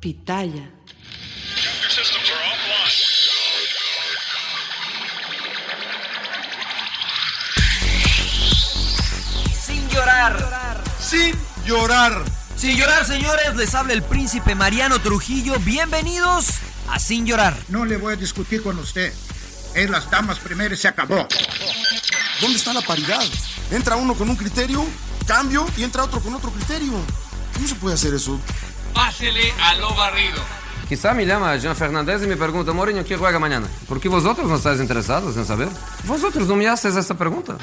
Pitaya. Sin llorar. Sin llorar. Sin llorar, señores, les habla el príncipe Mariano Trujillo. Bienvenidos a Sin llorar. No le voy a discutir con usted. Es las damas primero se acabó. ¿Dónde está la paridad? Entra uno con un criterio, cambio y entra otro con otro criterio. ¿Cómo se puede hacer eso? Pásele a lo barrido. Quizá me llama Jean Fernández y me pregunta, Mourinho, ¿quién juega mañana? ¿Por qué vosotros no estáis interesados en saber? Vosotros no me haces esta pregunta.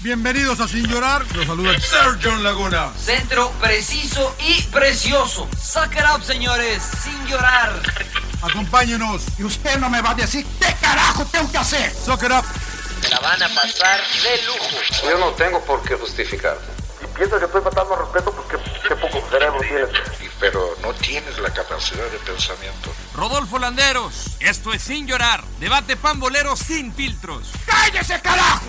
Bienvenidos a Sin Llorar. Los saluda Sergio Laguna. Centro preciso y precioso. Suck it up, señores. Sin llorar. Acompáñenos. Y usted no me va a decir qué carajo tengo que hacer. Suck it up. Se la van a pasar de lujo. Yo no tengo por qué justificar. piensas que estoy faltando al respeto porque qué poco cerebro tienes. pero no tienes la capacidad de pensamiento. Rodolfo Landeros. Esto es Sin llorar. Debate pambolero sin filtros. ¡Cállese, carajo!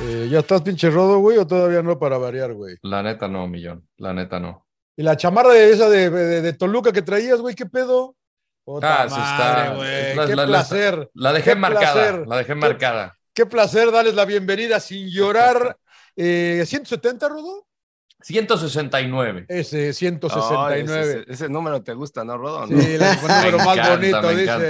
Eh, ¿Ya estás pinche rodo, güey, o todavía no para variar, güey? La neta no, millón. La neta no. ¿Y la chamarra de esa de, de- de Toluca que traías, güey, qué pedo? Puta Ah, madre, está- la- qué la- la- placer. La dejé qué marcada. placer, La dejé qué- marcada. Qué placer darles la bienvenida sin llorar. Eh, ¿170, Rodo? 169. Ese, Ay, 169. ese, ese número te gusta, ¿no, Rodo? Sí, el número Me más encanta, bonito, dice.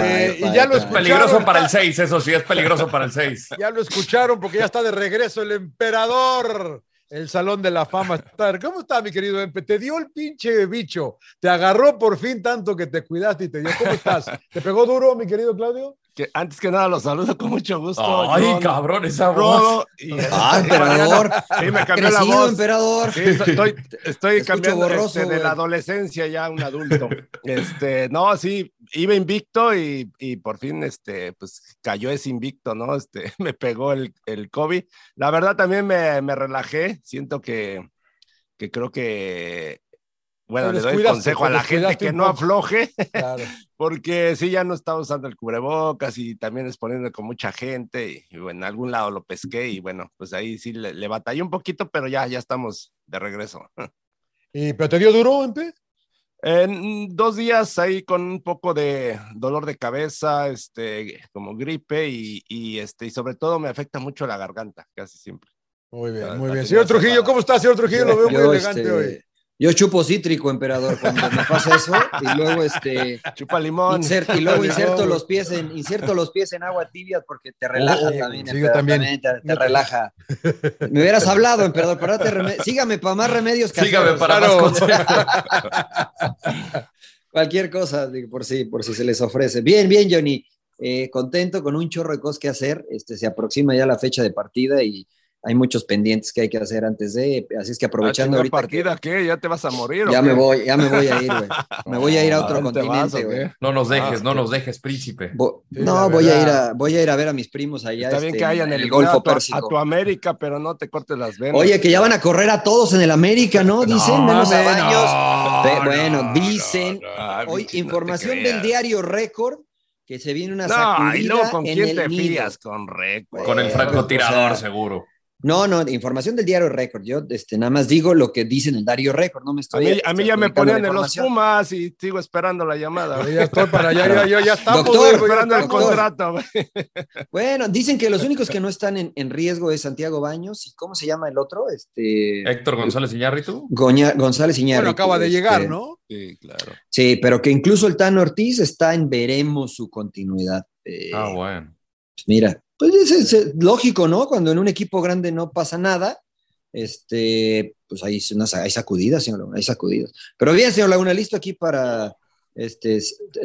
Eh, y ya lo Es peligroso escucharon. para el 6, eso sí, es peligroso para el 6. Ya lo escucharon porque ya está de regreso el emperador. El Salón de la Fama. ¿Cómo está, mi querido Empe? Te dio el pinche bicho. Te agarró por fin tanto que te cuidaste y te dio. ¿Cómo estás? ¿Te pegó duro, mi querido Claudio? Que antes que nada los saludo con mucho gusto. Ay, John, cabrón, esa voz. Y Ah, emperador. Sí, me cambió la voz. emperador. Sí, estoy, cambiando borroso, este, de la adolescencia ya a un adulto. Este, no, sí, iba invicto y, y por fin, este, pues cayó ese invicto, ¿no? Este, me pegó el, el COVID. La verdad también me, me relajé. Siento que, que creo que, bueno, le doy consejo a la gente que no afloje. Claro. porque sí, ya no estaba usando el cubrebocas y también exponiendo con mucha gente y, y bueno, en algún lado lo pesqué y bueno, pues ahí sí le, le batallé un poquito, pero ya, ya estamos de regreso. ¿Y, ¿Pero te dio duro, Empe? En dos días ahí con un poco de dolor de cabeza, este, como gripe y, y, este, y sobre todo me afecta mucho la garganta, casi siempre. Muy bien, La- muy la bien. Señor Trujillo. ¿cómo está, señor Trujillo? Lo veo muy elegante este, hoy. Yo chupo cítrico, emperador, cuando me pasa eso, y luego este Chupa limón. inser- y luego inserto los pies en inserto los pies en agua tibia porque te relaja Oh, también, sí, emperador, también. te, te relaja. Me hubieras hablado, emperador, para darte sígame para más remedios caseros. Sígame para más. Cualquier cosa, digo, por si, por si se les ofrece. Bien, bien, Johnny. Eh, contento con un chorro de cosas que hacer. Este, se aproxima ya la fecha de partida y hay muchos pendientes que hay que hacer antes de. Así es que aprovechando Ah, ahorita. que- partida, ¿qué? ¿Ya te vas a morir? o ya qué? me voy, ya me voy a ir, güey. Me voy a ir a ¿A otro continente, güey. No nos dejes, Ah, no nos dejes, príncipe. Sí, no, voy a, ir a, voy a ir a ver a mis primos allá. Está bien este, que hayan en el eliminado Golfo a tu, a tu América, pero no te cortes las venas. Oye, que ya van a correr a todos en el América, ¿no? Dicen, menos a Baños. no, no, bueno, no, dicen. Hoy, no información del diario Récord, que se viene una No, sacudida y luego con en quién el te nido. fías, con récord. Con el Eh, francotirador, o sea, seguro. No, no, información del diario Récord. Yo este, nada más digo lo que dice en el diario Récord, no me A estoy. mí, a mí ya me ponían en los. Pumas y sigo esperando la llamada. Ya estoy para allá, ya, ya, ya ya esperando el contrato. Bueno, dicen que los únicos que no están en, en riesgo es Santiago Baños y ¿cómo se llama el otro? Este Héctor González Iñárritu. Goña- González Iñárritu. Bueno, acaba de este, llegar, ¿no? Sí, claro. Sí, pero que incluso el Tano Ortiz está en veremos su continuidad. Eh, Ah, bueno. Mira, pues es, lógico, ¿no? Cuando en un equipo grande no pasa nada, este, pues hay, unas- hay sacudidas, señor Laguna, hay sacudidas. Pero bien, señor Laguna, listo aquí para este,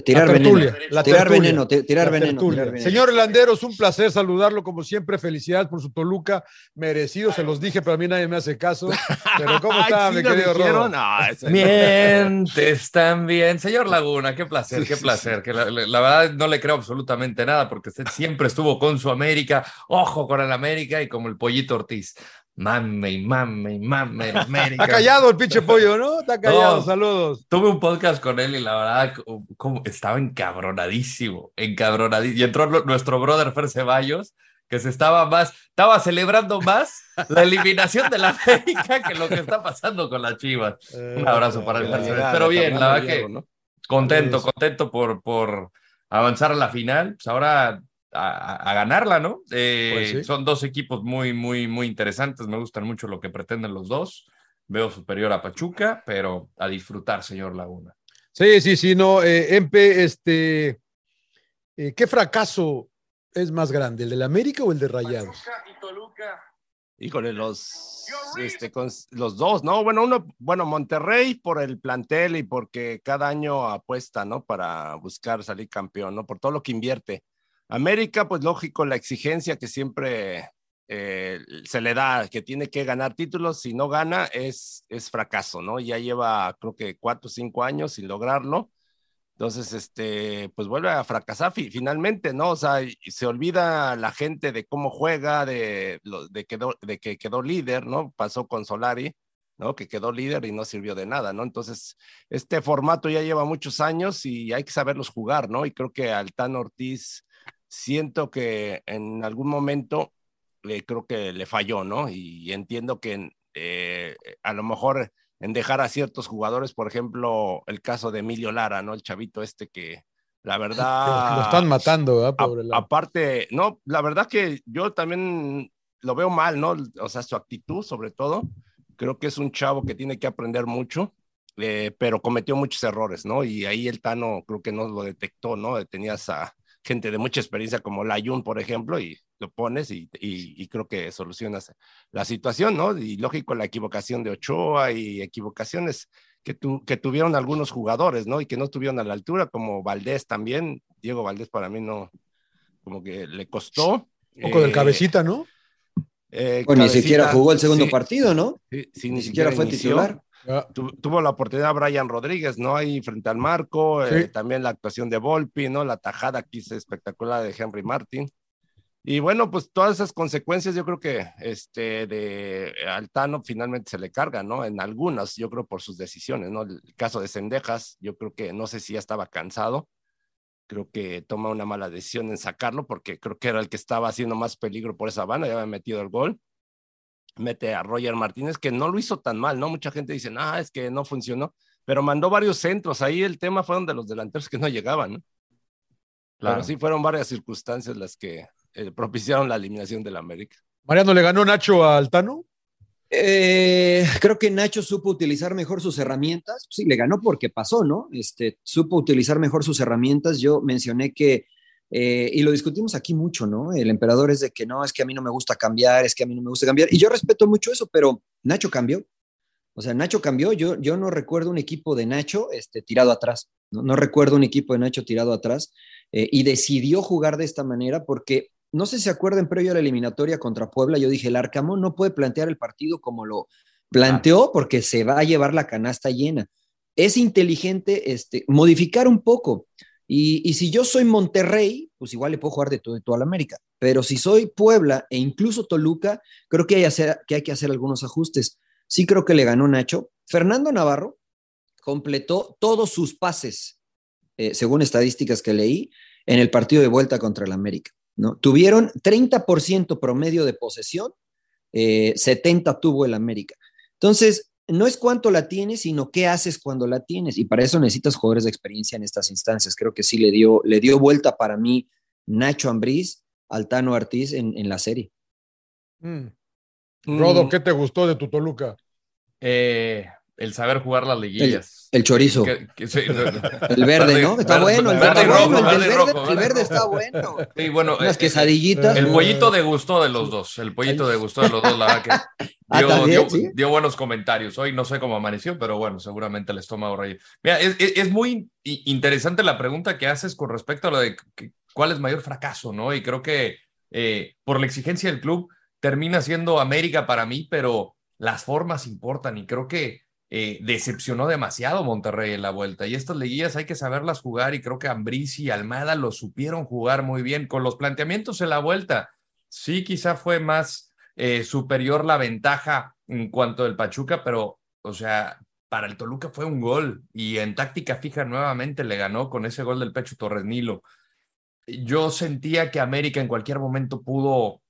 tirar veneno. tirar tertulia. veneno, ti- tirar veneno, tirar veneno. Señor Landeros, un placer saludarlo como siempre. Felicidades por su Toluca. Merecido, se los dije, pero a mí nadie me hace caso. Pero ¿cómo está, Ay, mi sí querido. Rodo? No, Mientes también. Señor Laguna, qué placer, qué placer. Que la, la- la verdad no le creo absolutamente nada porque usted siempre estuvo con su América. Ojo con el América y como el pollito Ortiz. Mame y mame y mame. Está callado el pinche pollo, ¿no? Está callado, No. saludos. Tuve un podcast con él y la verdad como, estaba encabronadísimo, encabronadísimo. Y entró nuestro brother Fer Ceballos que se estaba más, estaba celebrando más la eliminación de la América que lo que está pasando con las Chivas. Un abrazo para el Mercedes. Pero bien, la verdad que contento, contento por, por avanzar a la final. Pues ahora a, ganarla, ¿no? Eh, son dos equipos muy, muy, muy interesantes. Me gustan mucho lo que pretenden los dos. Veo superior a Pachuca, pero a disfrutar, señor Laguna. Sí, sí, sí, no. Eh, Empe, este, eh, ¿qué fracaso es más grande, el del América o el de Rayados? Híjole, los, este, con, los dos, ¿no? Bueno, uno, bueno, Monterrey por el plantel y porque cada año apuesta, ¿no? Para buscar salir campeón, ¿no? Por todo lo que invierte. América, pues lógico, la exigencia que siempre eh, se le da, que tiene que ganar títulos, si no gana es, es fracaso, ¿no? Ya lleva creo que cuatro o cinco años sin lograrlo. Entonces, este, pues vuelve a fracasar finalmente, ¿no? O sea, se olvida la gente de cómo juega, de, de, de que quedó líder, ¿no? Pasó con Solari, ¿no? Que quedó líder y no sirvió de nada, ¿no? Entonces, este formato ya lleva muchos años y hay que saberlos jugar, ¿no? Y creo que Altán Ortiz siento que en algún momento eh, creo que le falló, ¿no? Y entiendo que eh, a lo mejor en dejar a ciertos jugadores, por ejemplo, el caso de Emilio Lara, ¿no? El chavito este que la verdad... Lo están matando, ¿eh? aparte, no, la verdad que yo también lo veo mal, ¿no? O sea, su actitud sobre todo. Creo que es un chavo que tiene que aprender mucho, eh, pero cometió muchos errores, ¿no? Y ahí el Tano creo que no lo detectó, ¿no? Tenías a gente de mucha experiencia como Layun, por ejemplo, y lo pones y, y, creo que solucionas la situación, ¿no? Y lógico, la equivocación de Ochoa y equivocaciones que, tu, que tuvieron algunos jugadores, ¿no? Y que no estuvieron a la altura, como Valdés también. Diego Valdés para mí no, como que le costó. Un poco del eh, cabecita, ¿no? Eh, pues ni siquiera jugó el segundo partido, ¿no? Sí, ni, siquiera, fue titular. Ah. tuvo la oportunidad Brian Rodríguez, ¿no? Ahí frente al marco, eh, también la actuación de Volpi, ¿no? La tajada aquí espectacular de Henry Martin. Y bueno, pues todas esas consecuencias yo creo que este de Altano finalmente se le carga, ¿no? En algunas, yo creo por sus decisiones, ¿no? El caso de Sendejas, yo creo que no sé si ya estaba cansado, creo que toma una mala decisión en sacarlo porque creo que era el que estaba haciendo más peligro por esa banda, ya había metido el gol mete a Roger Martínez, que no lo hizo tan mal, ¿no? Mucha gente dice, ah, es que no funcionó, pero mandó varios centros. Ahí el tema fueron de los delanteros que no llegaban, ¿no? Claro. Pero sí fueron varias circunstancias las que eh, propiciaron la eliminación del América. Mariano, ¿le ganó Nacho a Altano? Eh, creo que Nacho supo utilizar mejor sus herramientas. Sí, le ganó porque pasó, ¿no? Este, supo utilizar mejor sus herramientas. Yo mencioné que eh, y lo discutimos aquí mucho, ¿no? El emperador es de que no, es que a mí no me gusta cambiar, es que a mí no me gusta cambiar. Y yo respeto mucho eso, pero Nacho cambió. O sea, Nacho cambió. Yo, yo no recuerdo un equipo de Nacho este, tirado atrás. No, no recuerdo un equipo de Nacho tirado atrás. Eh, y decidió jugar de esta manera porque, no sé si se acuerdan, previo a la eliminatoria contra Puebla, yo dije, el Arcamón no puede plantear el partido como lo planteó porque se va a llevar la canasta llena. Es inteligente este, modificar un poco. Y, si yo soy Monterrey, pues igual le puedo jugar de todo, toda la América. Pero si soy Puebla e incluso Toluca, creo que hay, que hacer algunos ajustes. Sí creo que le ganó Nacho. Fernando Navarro completó todos sus pases, eh, según estadísticas que leí, en el partido de vuelta contra el América. ¿no? Tuvieron 30% promedio de posesión, 70 eh, tuvo el América. Entonces, no es cuánto la tienes, sino qué haces cuando la tienes. Y para eso necesitas jugadores de experiencia en estas instancias. Creo que sí le dio, le dio vuelta para mí Nacho Ambriz, Altano Ortiz en, en la serie. Mm. Rodo, ¿qué te gustó de tu Toluca? Eh, el saber jugar las liguillas. El, chorizo. el verde, ¿no? Está bueno. El verde, el, verde, está bueno. Sí, bueno. Unas eh, quesadillitas. El pollito degustó de los dos. El pollito degustó de los dos, la verdad que ah, dio, dio, buenos comentarios. Hoy no sé cómo amaneció, pero bueno, seguramente el estómago rey. Mira, es, es, muy interesante la pregunta que haces con respecto a lo de cuál es mayor fracaso, ¿no? Y creo que eh, por la exigencia del club termina siendo América para mí, pero las formas importan y creo que eh, decepcionó demasiado Monterrey en la vuelta. Y estas liguillas hay que saberlas jugar y creo que Ambriz y Almada lo supieron jugar muy bien. Con los planteamientos en la vuelta, sí quizá fue más eh, superior la ventaja en cuanto del Pachuca, pero, o sea, para el Toluca fue un gol y en táctica fija nuevamente le ganó con ese gol del pecho Torres Nilo. yo sentía que América en cualquier momento pudo,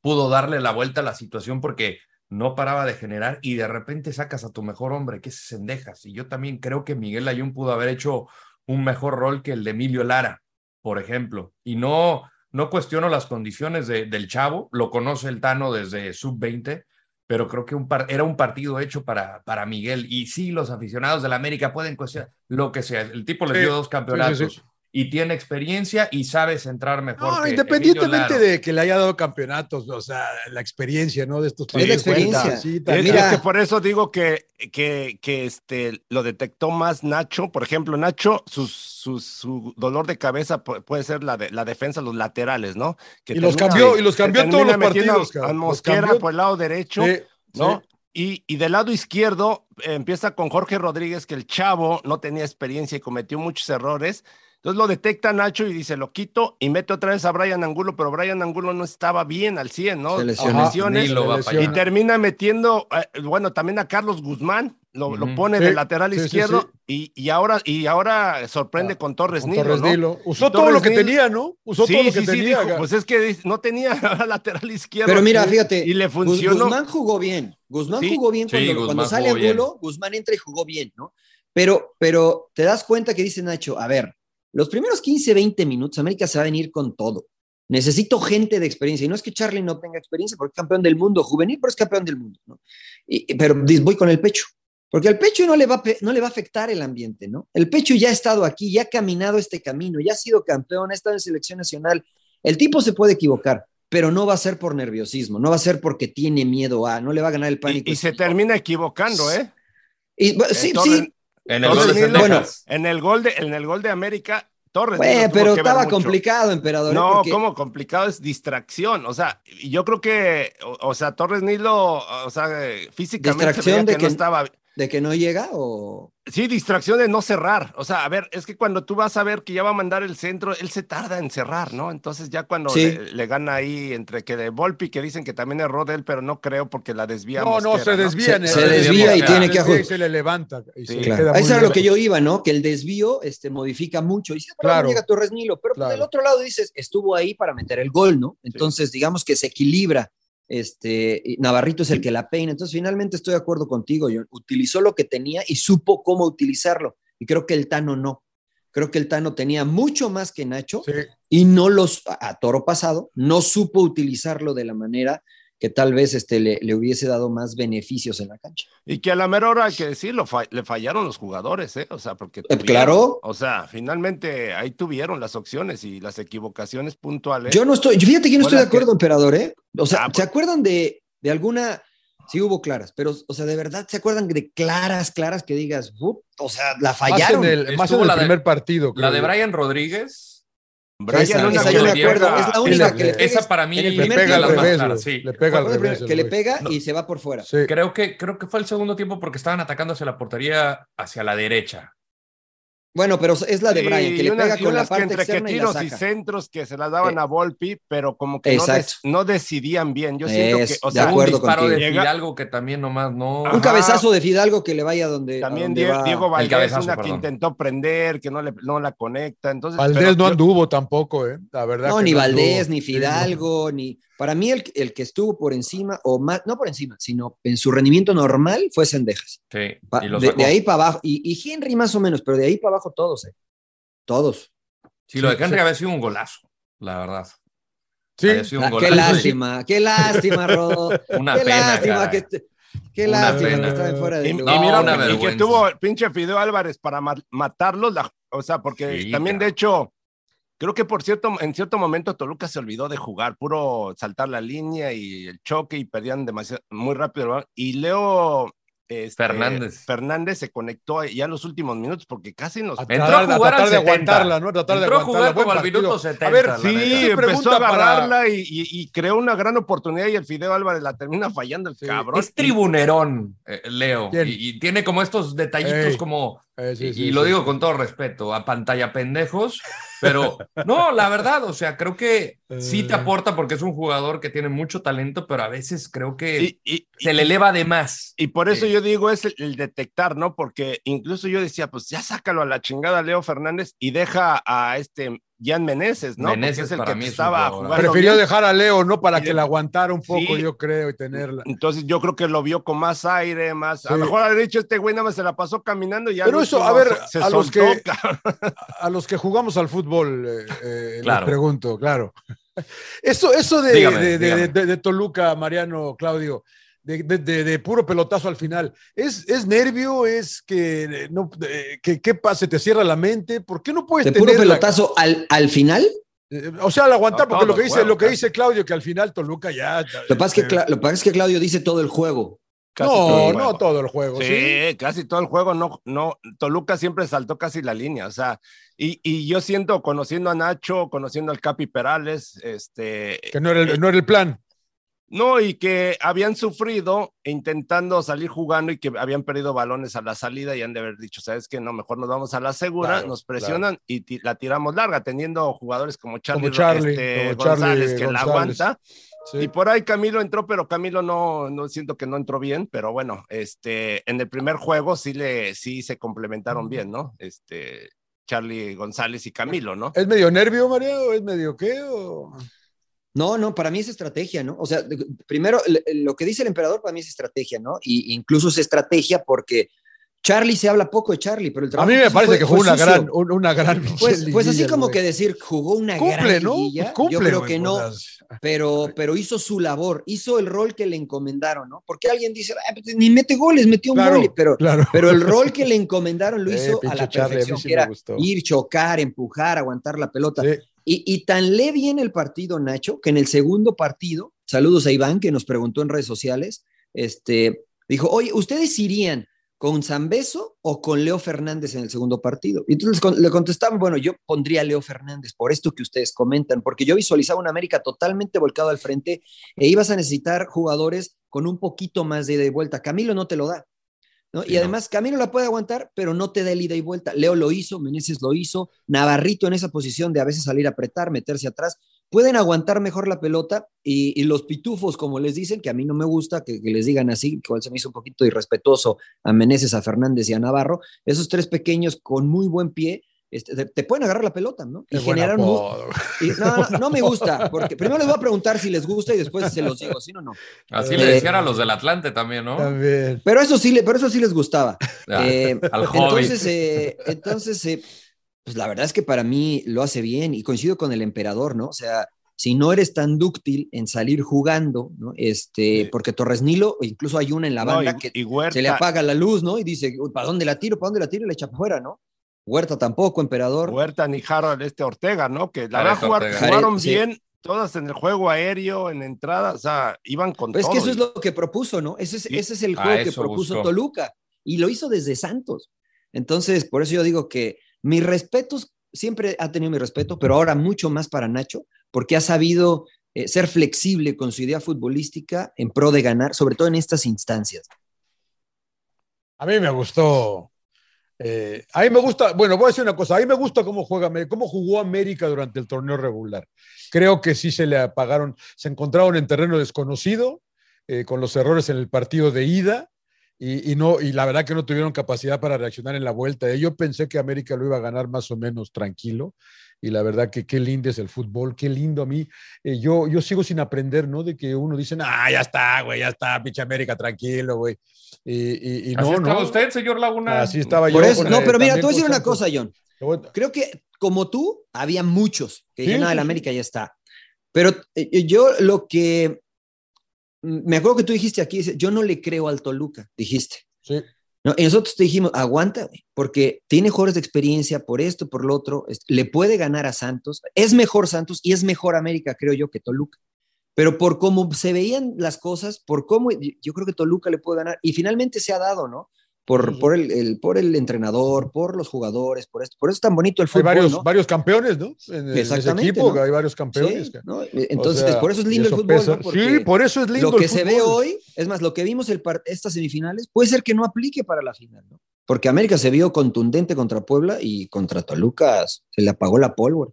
pudo darle la vuelta a la situación porque no paraba de generar y de repente sacas a tu mejor hombre, que es Sendejas. Y yo también creo que Miguel Ayun pudo haber hecho un mejor rol que el de Emilio Lara, por ejemplo. Y no, no cuestiono las condiciones de, del chavo, lo conoce el Tano desde sub-20, pero creo que un par, era un partido hecho para, para Miguel. Y sí, los aficionados de la América pueden cuestionar lo que sea. El tipo les Sí, dio dos campeonatos. sí, sí, sí. Y tiene experiencia y sabe centrar mejor. No, que independientemente de que le haya dado campeonatos, o sea, la experiencia, ¿no? De estos Es la experiencia. sí, Es, es que por eso digo que, que, que este, lo detectó más Nacho. Por ejemplo, Nacho, su, su, su dolor de cabeza pu- puede ser la, de, la defensa, los laterales, ¿no? Que Y los termina- cambió- y los cambió todos los partidos, A, cabrón. a Los Mosquera cambió. por el lado derecho, Sí, ¿no? sí. Y, y del lado izquierdo eh, empieza con Jorge Rodríguez, que el chavo no tenía experiencia y cometió muchos errores. Entonces lo detecta Nacho y dice, lo quito y mete otra vez a Brian Angulo, pero Brian Angulo no estaba bien al 100, ¿no? Se lesiones. Y termina metiendo, eh, bueno, también a Carlos Guzmán, lo, lo pone Sí, de lateral sí, sí, izquierdo Y, y ahora, y ahora sorprende Ah, con Torres Con Nilo, Torres ¿no? Nilo. Usó todo lo que Nilo- tenía, ¿no? Usó Sí, todo lo sí, que sí, tenía. dijo, pues es que no tenía lateral izquierdo. Pero mira, fíjate, Y le funcionó. Guzmán jugó bien. Guzmán Sí, jugó bien cuando, Guzmán cuando sale jugó bien. Angulo, Guzmán entra y jugó bien, ¿no? Pero, pero te das cuenta que dice Nacho, a ver, los primeros 15, 20 minutos, América se va a venir con todo. Necesito gente de experiencia. Y no es que Charlie no tenga experiencia, porque es campeón del mundo juvenil, pero es campeón del mundo, ¿no? Y- pero voy con el pecho. Porque al pecho no le, va no le va a afectar el ambiente, ¿no? El pecho ya ha estado aquí, ya ha caminado este camino, ya ha sido campeón, ha estado en selección nacional. El tipo se puede equivocar, pero no va a ser por nerviosismo, no va a ser porque tiene miedo a, no le va a ganar el pánico. Y, y se termina equivocando, ¿eh? Y, bueno, sí, sí, En el Torres gol de Nilo, Sendejas. en el gol de, en el gol de América, Torres. pero estaba complicado, emperador. ¿eh? No, Porque- como complicado es distracción. O sea, y yo creo que, o, o sea, Torres Nilo, o sea, físicamente se Distracción veía de que, que- no estaba. ¿De que no llega o...? Sí, distracción de no cerrar. O sea, a ver, es que cuando tú vas a ver que ya va a mandar el centro, él se tarda en cerrar, ¿no? Entonces ya cuando Sí. le, le gana ahí entre que de Volpi, que dicen que también erró de él, pero no creo porque la desvía. No, no, se desvía. en el- Se- se desvía y se tiene que desvía y ajust- se le levanta. y se Sí, le Claro. queda A eso muy era lo que yo iba, ¿no? Que el desvío este, modifica mucho. Y si Claro. llega Torres Nilo, pero por Claro. del otro lado dices, estuvo ahí para meter el gol, ¿no? Entonces, digamos que se equilibra. Este, Navarrito es el que la peina. Entonces, finalmente estoy de acuerdo contigo, John. Utilizó lo que tenía y supo cómo utilizarlo. Y creo que el Tano no. Creo que el Tano tenía mucho más que Nacho Sí. y no los, a, a toro pasado, no supo utilizarlo de la manera que tal vez este, le, le hubiese dado más beneficios en la cancha. Y que a la mera hora hay que decirlo, fa- le fallaron los jugadores, ¿eh? O sea, porque. Eh, tuvieron- claro. O sea, finalmente ahí tuvieron las opciones y las equivocaciones puntuales. Yo no estoy, yo fíjate que yo no estoy de que- acuerdo, emperador, ¿eh? O sea, Ah, ¿se pues- acuerdan de, de alguna? Sí hubo claras, pero, o sea, de verdad, ¿se acuerdan de claras, claras que digas, o sea, la Más fallaron? en el, más en el la de- primer partido. La de yo. Brian Rodríguez. Brian, esa, yo me acuerdo, es la única le- que le pega. Esa para mí Le pega al tiempo. la más revés, sí. Le pega al revés. que le pega No. y se va por fuera. Sí. Creo que, creo que fue el segundo tiempo porque estaban atacando hacia la portería hacia la derecha. Bueno, pero es la de Sí, Brian, que y le unas- pega con la que parte entre que externa y la tiros y centros que se las daban Eh, a Volpi, pero como que no, des- no decidían bien. Yo siento Es, que, o de sea, un acuerdo disparo contigo. de Fidalgo que también nomás no. Un cabezazo de Fidalgo que le vaya donde. a también donde Die- va. Diego Valdés, cabezazo, una que perdón. intentó prender, que no, le, no la conecta. Entonces, Valdés pero no yo- anduvo tampoco, ¿eh? La verdad. No, que ni Valdés, anduvo. ni Sí, Fidalgo, ni. Para mí, el, el que estuvo por encima, o más, no por encima, sino en su rendimiento normal, fue Sendejas. Sí, Pa- y lo de, ahí para abajo. Y, y Henry más o menos, pero de ahí para abajo todos, ¿eh? Todos. Sí, lo de Henry sí. había sido un golazo, la verdad. Sí, Había sido un Ah, qué lástima, qué lástima, Rodo. Una qué pena, lástima caray. que te- qué Una lástima pena. que estaba fuera de Y, y lugar. una y que tuvo el pinche Fideo Álvarez para ma- matarlos, la- o sea, porque Sí, también de hecho, creo que por cierto, en cierto momento Toluca se olvidó de jugar, puro saltar la línea y el choque y perdían demasiado, muy rápido. Y Leo este, Fernández. Fernández se conectó ya en los últimos minutos porque casi nos... Entró tratar, a jugar a tratar al de 70. aguantarla, ¿no? A Tratar de Entró a aguantarla. jugar como Buen al minuto partido. 70. A ver, Sí, empezó pregunta a para- agarrarla y, y- y creó una gran oportunidad y el Fideo Álvarez la termina fallando el Sí. cabrón. Es tribunerón, eh, Leo. Y, y tiene como estos detallitos Ey. como. Eh, sí, y sí, y lo sí, digo con todo respeto, a pantalla pendejos, pero no, la verdad, o sea, creo que sí te Eh. aporta porque es un jugador que tiene mucho talento, pero a veces creo que Y- y- se le eleva de más. Y por eso yo digo es el, el detectar, ¿no? Porque incluso yo decía, pues ya sácalo a la chingada Leo Fernández y deja a este Jan Meneses, ¿no? Meneses Porque es el para que mí es estaba jugador. jugando. Prefirió bien. dejar a Leo, ¿no? Para Sí. que la aguantara un poco, Sí. yo creo, y tenerla. Entonces yo creo que lo vio con más aire, más. A lo mejor ha dicho este güey nada más se la pasó caminando y ya. Pero eso, a ver, se, se a los que-. A los que jugamos al fútbol, eh, eh, Claro. les pregunto, claro. Eso, eso de, Dígame, de- de- dígame. de- de Toluca, Mariano, Claudio, de, de- de- de puro pelotazo al final, ¿es, es nervio? ¿Es que eh, no, eh, que qué pasa? ¿Te cierra la mente? ¿Por qué no puedes De tener puro la- pelotazo al, al final. eh, o sea, al aguantar, No, porque lo que dice, juego, lo que dice Claudio, que al final Toluca ya. Lo que pasa es que, este, lo que pasa es que Claudio dice todo el juego. Casi todo no, el no todo el juego, Sí, ¿sí? casi todo el juego. No, no, Toluca siempre saltó casi la línea. O sea, y, y yo siento, conociendo a Nacho, conociendo al Capi Perales, este. Que no era, el, no era el plan. No, y que habían sufrido intentando salir jugando y que habían perdido balones a la salida y han de haber dicho, ¿sabes qué? No, mejor nos vamos a la segura, Claro, nos presionan y la tiramos larga, teniendo jugadores como Charlie, Como Charlie, este, como Charlie González, que la aguanta. Sí. Y por ahí Camilo entró, pero Camilo no, no siento que no entró bien, pero bueno, este, en el primer juego sí le, sí se complementaron bien, ¿no? Este, Charlie González y Camilo, ¿no? ¿Es medio nervio, María? ¿O es medio qué? o- No, no, para mí es estrategia, ¿no? O sea, primero, lo que dice el emperador para mí es estrategia, ¿no? Y incluso es estrategia porque Charlie se habla poco de Charlie, pero el A trabajo mí me parece que fue una sucio. gran, un- una gran. Pues, pues así como güey. que decir, jugó una Cumple, gran ¿no? Pues cumple, yo creo que no, pero, pero hizo su labor, hizo el rol que le encomendaron, ¿no? Porque alguien dice, "Ah, pues, ni mete goles, metió un gol, pero, claro. pero el rol que le encomendaron lo Eh, hizo a la Charlie, a perfección, sí que era gustó. ir, chocar, empujar, aguantar la pelota. Sí. Y, tan lee bien el partido, Nacho, que en el segundo partido, saludos a Iván, que nos preguntó en redes sociales, este, dijo, oye, ¿ustedes irían con Zambeso o con Leo Fernández en el segundo partido? Y entonces le contestaban, bueno, yo pondría Leo Fernández por esto que ustedes comentan, porque yo visualizaba una América totalmente volcado al frente e ibas a necesitar jugadores con un poquito más de y vuelta. Camilo no te lo da. ¿No? Sí, y además Camilo la puede aguantar, pero no te da el ida y vuelta. Leo lo hizo, Meneses lo hizo, Navarrito en esa posición de a veces salir a apretar, meterse atrás. Pueden aguantar mejor la pelota y, y los pitufos, como les dicen, que a mí no me gusta que, que les digan así, que igual se me hizo un poquito irrespetuoso a Meneses, a Fernández y a Navarro, esos tres pequeños con muy buen pie. Este, te, te pueden agarrar la pelota, ¿no? Y güey. y no, no, no me gusta, porque primero les voy a preguntar si les gusta y después se los digo, ¿sí o no? Así Eh, le decían a los del Atlante también, ¿no? También. Pero eso sí, le- pero eso sí les gustaba. Ah, Eh, al entonces, eh, entonces eh, pues la verdad es que para mí lo hace bien y coincido con el emperador, ¿no? O sea, si no eres tan dúctil en salir jugando, ¿no? Este, Sí. porque Torres Nilo, incluso hay una en la No, banda y, que y se le apaga la luz, ¿no? Y dice, "Uy, ¿para dónde la tiro? ¿Para dónde la tiro? Y le echa para afuera, ¿no? Huerta tampoco, emperador. Huerta ni Harold este Ortega, ¿no? Que la verdad jugar- jugaron Jared, sí. bien, todas en el juego aéreo, en entrada, o sea, iban con Pues es todo. que eso es lo que propuso, ¿no? Ese es, Sí. ese es el juego que propuso buscó. Toluca y lo hizo desde Santos. Entonces, por eso yo digo que mis respetos, siempre ha tenido mi respeto, pero ahora mucho más para Nacho, porque ha sabido eh, ser flexible con su idea futbolística en pro de ganar, sobre todo en estas instancias. A mí me gustó. Eh, a mí me gusta, bueno, voy a decir una cosa, a mí me gusta cómo juega, cómo jugó América durante el torneo regular. Creo que sí se le apagaron, se encontraron en terreno desconocido, eh, con los errores en el partido de ida, y, y no, y la verdad que no tuvieron capacidad para reaccionar en la vuelta. Yo pensé que América lo iba a ganar más o menos tranquilo, y la verdad que qué lindo es el fútbol, qué lindo a mí. Eh, yo, yo sigo sin aprender, ¿no? De que uno dice, ah, ya está, güey, ya está, pinche América, tranquilo, güey. Y, y- y ¿Así no, estaba no. usted, señor Laguna? Así estaba Por yo. eso, no, eh, pero mira, te voy a decir una cosa, John. Bueno, Creo que como tú, había muchos que Sí, ya nada sí, del sí. América ya está. Pero eh, yo lo que mm, me acuerdo que tú dijiste aquí, yo no le creo al Toluca, dijiste. Sí. ¿No? Y nosotros te dijimos, aguanta, porque tiene jugadores de experiencia por esto, por lo otro, le puede ganar a Santos, es mejor Santos y es mejor América, creo yo, que Toluca. Pero por cómo se veían las cosas, por cómo, yo creo que Toluca le puede ganar, y finalmente se ha dado, ¿no? Por, por, el, el- por el entrenador, por los jugadores, por esto. Por eso es tan bonito el hay fútbol, varios, ¿no? varios campeones, ¿no? En, en ese Exactamente, equipo ¿no? hay varios campeones. Sí, que- ¿no? Entonces, o sea, por eso es lindo el fútbol, Sí, por eso es lindo lo que el se ve hoy, es más, lo que vimos par- estas semifinales, puede ser que no aplique para la final, ¿no? Porque América se vio contundente contra Puebla y contra Toluca se le apagó la pólvora.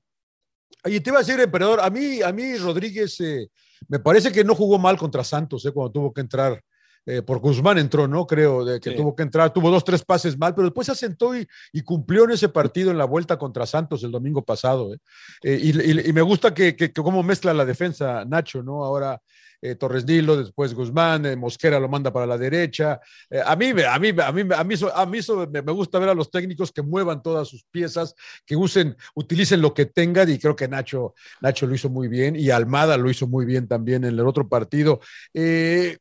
Y te iba a decir, emperador, a mí, a mí Rodríguez eh, me parece que no jugó mal contra Santos, eh, cuando tuvo que entrar eh, por Guzmán entró, ¿no? Creo, de que Sí. tuvo que entrar, tuvo dos, tres pases mal, pero después se asentó y, y cumplió en ese partido en la vuelta contra Santos el domingo pasado. ¿eh? Eh, y, y- y me gusta que, que, que cómo mezcla la defensa Nacho, ¿no? Ahora eh, Torres Nilo, después Guzmán, Mosquera lo manda para la derecha. A mí, me- a mí, a mí, a mí, a mí me gusta ver a los técnicos que muevan todas sus piezas, que usen, utilicen lo que tengan, y creo que Nacho, Nacho lo hizo muy bien, y Almada lo hizo muy bien también en el otro partido. Eh,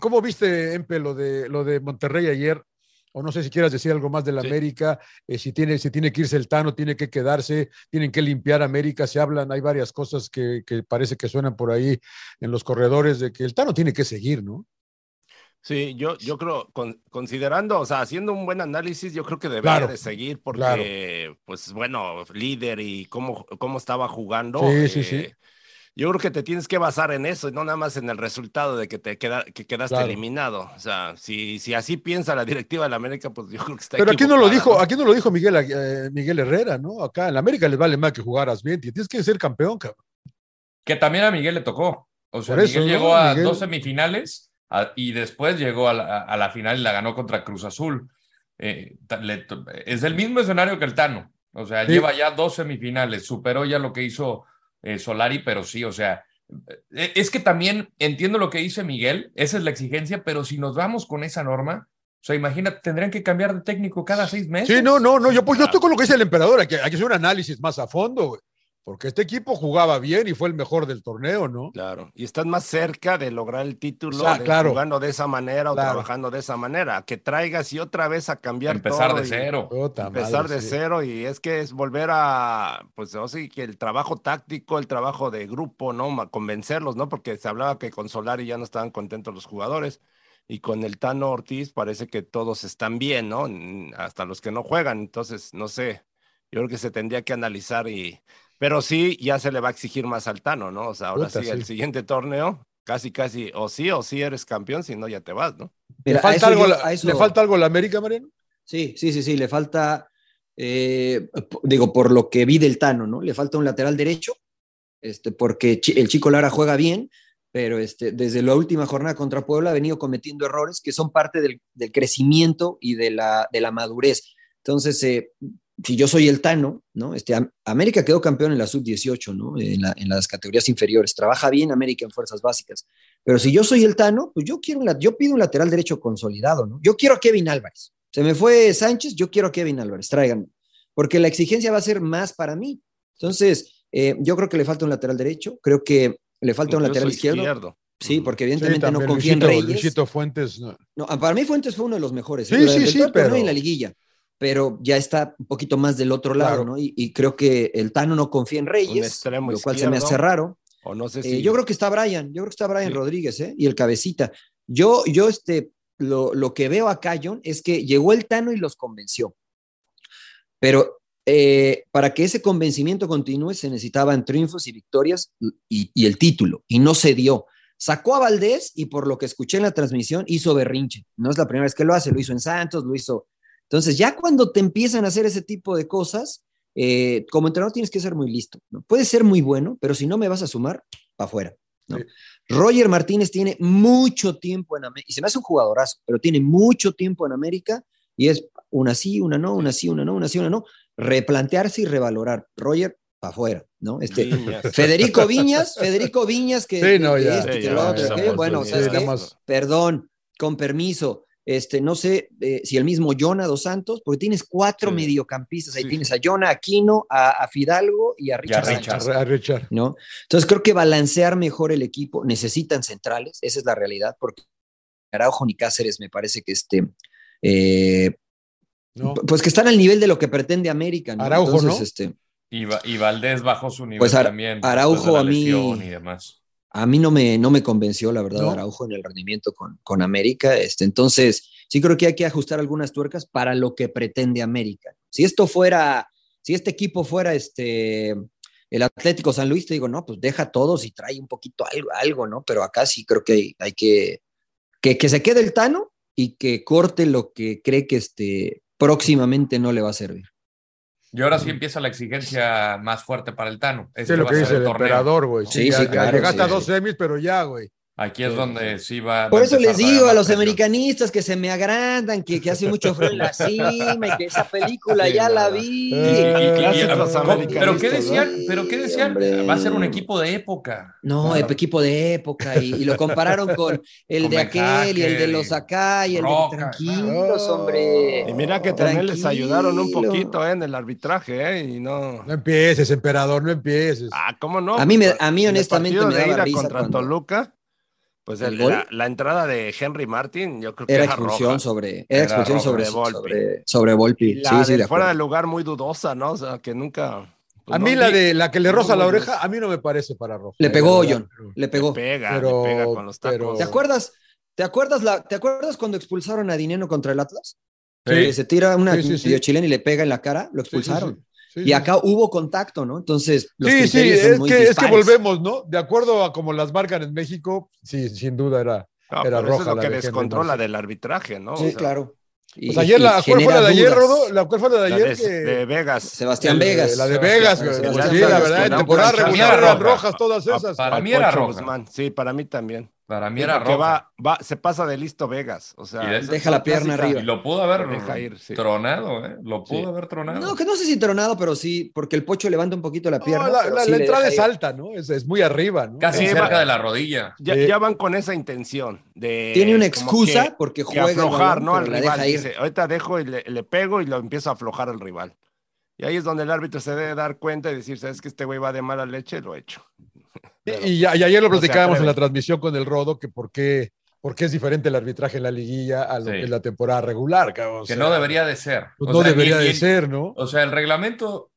¿Cómo viste, Empe, lo de, lo de Monterrey ayer? O no sé si quieras decir algo más del Sí. América, eh, si, tiene, si tiene que irse el Tano, tiene que quedarse, tienen que limpiar América, se hablan, hay varias cosas que, que parece que suenan por ahí en los corredores de que el Tano tiene que seguir, ¿no? Sí, yo, yo creo, con- considerando, o sea, haciendo un buen análisis, yo creo que debería Claro, de seguir porque, claro. pues bueno, líder y cómo, cómo estaba jugando. Sí, sí, sí. Yo creo que te tienes que basar en eso y no nada más en el resultado de que te queda, que quedaste Claro. eliminado. O sea, si, si así piensa la directiva de la América, pues yo creo que está Pero aquí no lo dijo, ¿no? aquí no lo dijo Miguel, eh, Miguel Herrera, ¿no? Acá en la América les vale más que jugaras bien, tienes que ser campeón, cabrón. Que también a Miguel le tocó. O sea, eso, Miguel ¿no? llegó a Miguel- dos semifinales a- y después llegó a la, a la final y la ganó contra Cruz Azul. Eh, le es el mismo escenario que el Tano. O sea, Sí. lleva ya dos semifinales, superó ya lo que hizo eh, Solari, pero sí, o sea, eh, es que también entiendo lo que dice Miguel, esa es la exigencia, pero si nos vamos con esa norma, o sea, imagínate, tendrían que cambiar de técnico cada seis meses. Sí, no, no, no, yo, pues, yo estoy con lo que dice el emperador, hay que, hay que hacer un análisis más a fondo, güey, porque este equipo jugaba bien y fue el mejor del torneo, ¿no? Claro, y estás más cerca de lograr el título O sea, de- claro. jugando de esa manera o Claro. trabajando de esa manera, que traigas y otra vez a cambiar Empezar todo de y- cero. Puta empezar madre, de sí. cero y es que es volver a, pues o sí, que el trabajo táctico, el trabajo de grupo, ¿no? Convencerlos, ¿no? Porque se hablaba que con Solari ya no estaban contentos los jugadores y con el Tano Ortiz parece que todos están bien, ¿no? Hasta los que no juegan, entonces, no sé, yo creo que se tendría que analizar y, pero sí, ya se le va a exigir más al Tano, ¿no? O sea, ahora Puta, sí, el siguiente torneo, casi, casi, o sí o sí eres campeón, si no ya te vas, ¿no? ¿Le, Mira, falta algo, yo- eso- ¿Le falta algo a la América, Mariano? Sí, sí, sí, sí, le falta, eh, digo, por lo que vi del Tano, ¿no? Le falta un lateral derecho, este, porque el chico Lara juega bien, pero este, desde la última jornada contra Puebla ha venido cometiendo errores que son parte del, del crecimiento y de la, de la madurez. Entonces, eh, si yo soy el Tano, ¿no? Este, Am- América quedó campeón en la sub-18, ¿no? En, la- en las categorías inferiores. Trabaja bien América en fuerzas básicas. Pero si yo soy el Tano, pues yo quiero un yo pido un lateral derecho consolidado, ¿no? Yo quiero a Kevin Álvarez. Se me fue Sánchez, yo quiero a Kevin Álvarez, tráiganme. Porque la exigencia va a ser más para mí. Entonces, eh, yo creo que le falta un lateral derecho, creo que le falta un lateral izquierdo. Sí, porque evidentemente Sí, no confía en Reyes. Luisito Fuentes, no. No, para mí Fuentes fue uno de los mejores. Sí, ¿eh? sí, sí, torneo pero- en la liguilla. Pero ya está un poquito más del otro lado, Claro. ¿no? Y, y creo que el Tano no confía en Reyes, lo cual se me hace raro. O no sé Eh, yo creo que está Brian, yo creo que está Brian Sí. Rodríguez, ¿eh? Y el cabecita. Yo, yo, este, lo, lo que veo acá, John, es que llegó el Tano y los convenció. Pero eh, para que ese convencimiento continúe se necesitaban triunfos y victorias y, y el título, y no se dio. Sacó a Valdés y por lo que escuché en la transmisión hizo berrinche. No es la primera vez que lo hace, lo hizo en Santos, lo hizo. Entonces, ya cuando te empiezan a hacer ese tipo de cosas, eh, como entrenador tienes que ser muy listo. ¿no? Puedes ser muy bueno, pero si no me vas a sumar, para afuera. ¿no? Sí. Roger Martínez tiene mucho tiempo en América, y se me hace un jugadorazo, pero tiene mucho tiempo en América y es una sí, una no, una sí, una no, una sí, una no. Replantearse y revalorar. Roger, para afuera, ¿no? Este, Viñas. Federico Viñas, Federico Viñas, que, Sí, no, que ya. que lo otro, bueno. Perdón, con permiso. Este, no sé eh, si el mismo Jonah dos Santos, porque tienes cuatro Sí. mediocampistas. Ahí Sí. tienes a Jonah Aquino, a, a Fidalgo y a Richard Richard. Sánchez. A, a Richard. ¿no? Entonces creo que balancear mejor el equipo, necesitan centrales, esa es la realidad, porque Araujo ni Cáceres me parece que este, eh, ¿no? pues que están al nivel de lo que pretende América, ¿no? Araujo, Entonces, ¿no? este, Y, y Valdés bajó su nivel Pues Ara- también. Araujo después de la a mí- Y demás. A mí no me, no me convenció, la verdad, ¿No? Araujo en el rendimiento con, con América. Este, entonces, sí creo que hay que ajustar algunas tuercas para lo que pretende América. Si esto fuera, si este equipo fuera este, el Atlético San Luis, te digo, no, pues deja todos y trae un poquito algo, algo ¿no? Pero acá sí creo que hay, hay que, que, que se quede el Tano y que corte lo que cree que este, próximamente no le va a servir. Y ahora sí empieza la exigencia más fuerte para el Tano. Sí, Este lo va que a dice ser el torneo. emperador, güey. Sí, ya, sí, ya claro, Llegaste sí, a dos sí. semis, pero ya, güey. Aquí es donde sí va. Por va eso les digo a los presión. americanistas que se me agrandan, que, que hace mucho frío en la cima y que esa película ya la vi. Y- y- y- americanistas, pero qué ¿no? decían, pero qué decían, hombre. va a ser un equipo de época. No, equipo de época y, y lo compararon con el Con de aquel y el de los y acá y el Roca, de tranquilos, claro. hombre. Y mira que también les ayudaron un poquito ¿eh? en el arbitraje, ¿eh? Y no. No empieces, emperador, no empieces. Ah, ¿cómo no? A mí me- Pues, a mí honestamente me daba risa contra cuando- Toluca, pues ¿El el- gol? la, la entrada de Henry Martin, yo creo que Era era expulsión roja. sobre, era Era expulsión roja sobre, Volpi. sobre, sobre Volpi. La Sí, sí, de fuera de lugar muy dudosa, ¿no? O sea, que nunca. pues, A mí no la de la que le no roza la oreja, a mí no me parece para roja. Le pegó, La verdad, John. Le pegó. Pega, Pero- le pega con los tacos. pero- ¿Te acuerdas? ¿Te acuerdas, la, ¿Te acuerdas cuando expulsaron a Dineno contra el Atlas? Sí. Que se tira una Sí, sí, chilena y le pega en la cara, lo Sí, sí, expulsaron. Sí. Sí, Y sí, acá hubo contacto, ¿no? Entonces, los Sí, sí, es que, es que volvemos, ¿no? De acuerdo a como las marcan en México, sí, sin duda era. No, Era pero eso roja es lo la que descontrola del arbitraje, ¿no? Sí, O sea, claro. Y- Pues ayer, y la, ¿cuál fue la de ayer. Rodo? ¿La, ¿Cuál fue la de la ayer? de, que- de Vegas. Sebastián el- Vegas. La de Vegas, Pues sí, la verdad, en temporada regular era eran roja. rojas todas esas. Para mí era roja. Sí, para mí también. Para mí Sí, era porque roja. va, va, se pasa de listo Vegas. O sea, Deja la pierna arriba. Y lo pudo haber deja ir, sí. tronado, ¿eh? Lo pudo Sí. haber tronado. No, que no sé si tronado, pero sí, porque el pocho levanta un poquito la No, pierna. la, pero la- sí la le entrada es ir. alta, ¿no? Es, es muy arriba, ¿no? Casi Sí, cerca va- de la rodilla. Ya, Sí. ya van con esa intención de. Tiene una excusa que- porque que juega aflojar, balón, ¿no? Al rival. Dice, ahorita dejo y le, le pego y lo empiezo a aflojar al rival. Y ahí es donde el árbitro se debe dar cuenta y decir, ¿sabes que este güey va de mala leche? Lo he hecho. Pero- Y, ayer lo no platicábamos en la transmisión con el Rodo, que por qué, por qué es diferente el arbitraje en la liguilla a lo Sí. que es la temporada regular, Que no debería de ser. pues no sea, debería de ser, ¿no? O sea, el reglamento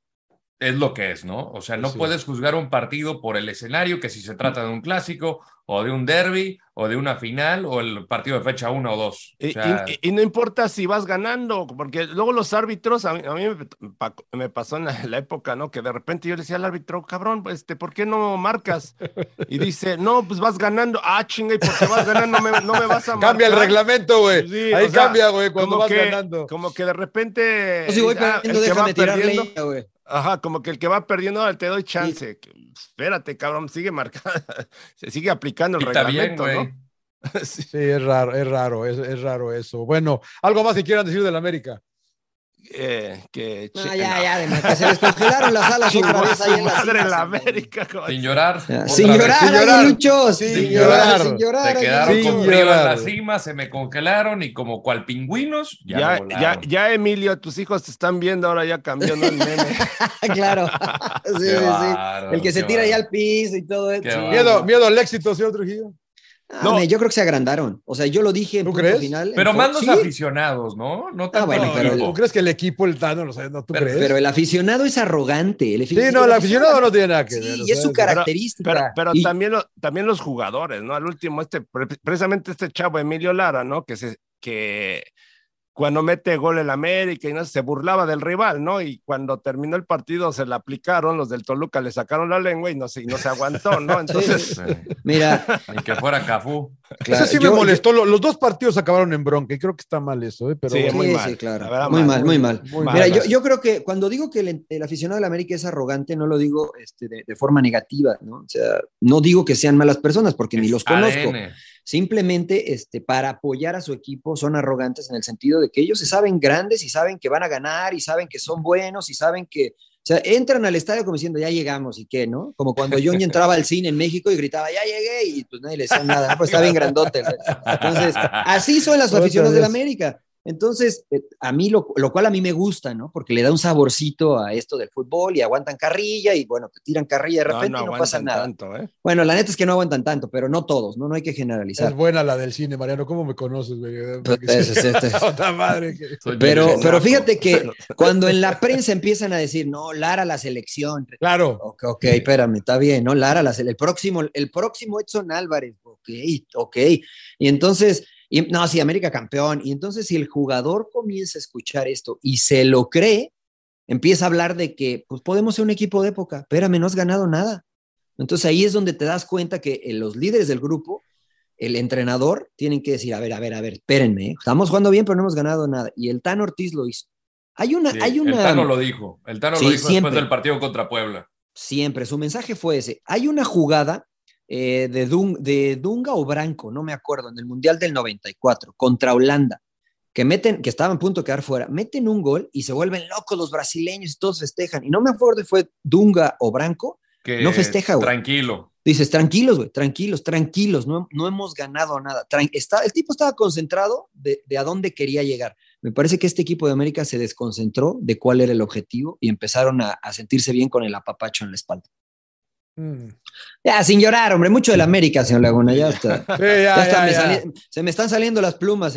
es lo que es, ¿no? O sea, no Sí. puedes juzgar un partido por el escenario, que si se trata de un clásico, o de un derby, o de una final, o el partido de fecha 1 o 2. O Y, sea, y- y no importa si vas ganando, porque luego los árbitros, a mí, a mí me, pa- me pasó en la, la época, ¿no? Que de repente yo le decía al árbitro, cabrón, este, ¿por qué no marcas? Y dice, no, pues vas ganando. Ah, chinga, y porque vas ganando no me, no me vas a marcar. Cambia el reglamento, güey. Sí, Ahí cambia, güey, cuando vas que- ganando. Como que de repente. No, si voy dice, ah, perdiendo, que va déjame tirar perdiendo- leña, güey. Ajá, como que el que va perdiendo, ahora te doy chance. Espérate, cabrón, sigue marcando, se sigue aplicando el Está reglamento. ¿no? Sí. Sí, es raro, es raro, es, es raro eso. Bueno, algo más que quieran decir del América. Eh, que No, che- ya, no. ya, de que se les congelaron las alas otra vez ahí en la madre en la América. sin llorar. Sin llorar, Sin llorar. Sin sin llorar, sin llorar. Se quedaron con frío en la cima, se me congelaron y como cual pingüinos, ya, Ya, ya, Emilio, tus hijos te están viendo, ahora ya cambió ¿no? el meme. claro. Sí, Qué sí, sí. bárbaro, El que se tira ya al piso y todo eso. Miedo, miedo al éxito, señor Trujillo. Ah, No. me- yo creo que se agrandaron. O sea, yo lo dije en ¿Tú crees? final. Pero más los Sí, aficionados, ¿no? No tanto bueno, el pero. ¿Tú crees que el equipo, el Tano, no sé, no tú Pero- crees? Pero el aficionado es arrogante. El sí, no, el aficionado no tiene nada que Sí, ver. o y es su característica. Pero, pero Y- también, lo- también los jugadores, ¿no? Al último, este, pre- precisamente este chavo Emilio Lara, ¿no? Que se, que cuando mete gol el América y no se burlaba del rival, ¿no? Y cuando terminó el partido se la aplicaron, los del Toluca le sacaron la lengua y no se, y no se aguantó, ¿no? Entonces, Sí, Mira, Ni que fuera Cafú. claro, Eso sí yo- me molestó. Lo- Los dos partidos acabaron en bronca y creo que está mal eso, ¿eh? Pero Sí, bueno. muy sí, mal. sí, claro. Verdad, muy mal. muy mal. Muy mal. Mira, mal. yo, yo creo que cuando digo que el, el aficionado de la América es arrogante, no lo digo este, de, de forma negativa, ¿no? O sea, no digo que sean malas personas porque ni los conozco. Simplemente este, para apoyar a su equipo son arrogantes en el sentido de que ellos se saben grandes y saben que van a ganar y saben que son buenos y saben que, o sea, entran al estadio como diciendo, ya llegamos y qué, ¿no? Como cuando Johnny entraba al cine en México y gritaba, ya llegué y pues nadie le decía nada, pues está bien grandote. Entonces, así son las Otra aficionados de la. América. Entonces, eh, a mí, lo, lo cual a mí me gusta, ¿no? Porque le da un saborcito a esto del fútbol y aguantan carrilla y bueno, te tiran carrilla de repente no y no pasa nada. tanto, ¿eh? Bueno, la neta es que no aguantan tanto, pero no todos, ¿no? No hay que generalizar. Es buena la del cine, Mariano. ¿Cómo me conoces, güey? Pues, es- es- es- Otra madre. que- Pero, pero fíjate que cuando en la prensa empiezan a decir, no, Lara la selección. Claro. Ok, ok, espérame, está bien, ¿no? Lara la selección. El próximo, el próximo Edson Álvarez. Ok, ok. Y entonces, y- no, sí, América campeón. Y entonces, si el jugador comienza a escuchar esto y se lo cree, empieza a hablar de que, pues podemos ser un equipo de época. Espérame, no has ganado nada. Entonces ahí es donde te das cuenta que eh, los líderes del grupo, el entrenador, tienen que decir, a ver, a ver, a ver, espérenme, ¿eh? estamos jugando bien, pero no hemos ganado nada. Y el Tan Ortiz lo hizo. Hay una, Sí, hay una. El Tano lo dijo. El Tano Sí, lo dijo siempre. después del partido contra Puebla. Siempre, su mensaje fue ese. Hay una jugada eh, de, Dun- de Dunga o Branco, no me acuerdo, en el Mundial del 94, contra Holanda, que meten, que estaban a punto de quedar fuera, meten un gol y se vuelven locos los brasileños y todos festejan. Y no me acuerdo si fue Dunga o Branco, Que No festeja, güey. Tranquilo. Dices, tranquilos, güey, tranquilos, tranquilos, no, no hemos ganado nada. Tran- está, el tipo estaba concentrado de, de a dónde quería llegar. Me parece que este equipo de América se desconcentró de cuál era el objetivo y empezaron a, a sentirse bien con el apapacho en la espalda. Mm. Ya, sin llorar, hombre, mucho del América, señor Laguna, ya está. Sí, ya, Ya está, ya, me ya. sali- se me están saliendo las plumas.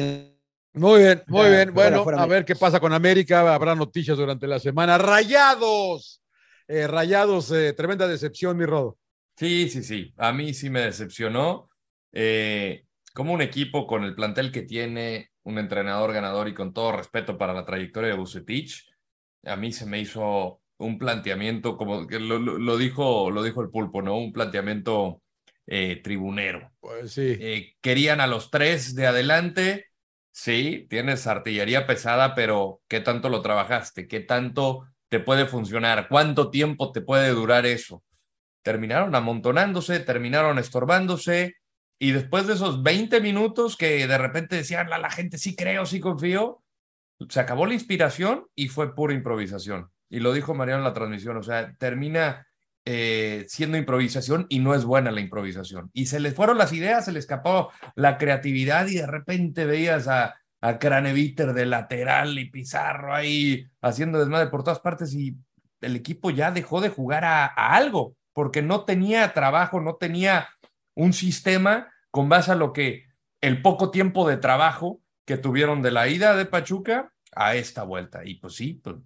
Muy bien, muy Ya, bien. Bueno, fuera, a ver qué pasa con América. Habrá noticias durante la semana. Rayados. Eh, rayados, eh, tremenda decepción, mi Rodo. Sí, sí, sí. A mí sí me decepcionó. Eh, como un equipo con el plantel que tiene, un entrenador ganador y con todo respeto para la trayectoria de Bucetich, a mí se me hizo un planteamiento, como que lo, lo- dijo, lo dijo el pulpo, ¿no? Un planteamiento eh, tribunero. Pues sí. Eh, querían a los tres de adelante. Sí, tienes artillería pesada, pero ¿qué tanto lo trabajaste? ¿Qué tanto te puede funcionar? ¿Cuánto tiempo te puede durar eso? Terminaron amontonándose, terminaron estorbándose y después de esos 20 minutos que de repente decían la, la gente sí creo, sí confío, se acabó la inspiración y fue pura improvisación. Y lo dijo Mariano en la transmisión, o sea, termina eh, siendo improvisación y no es buena la improvisación. Y se les fueron las ideas, se le escapó la creatividad y de repente veías a, a Craneviter de lateral y Pizarro ahí haciendo desmadre por todas partes y el equipo ya dejó de jugar a, a algo porque no tenía trabajo, no tenía un sistema con base a lo que el poco tiempo de trabajo que tuvieron de la ida de Pachuca a esta vuelta. Y pues sí, pues,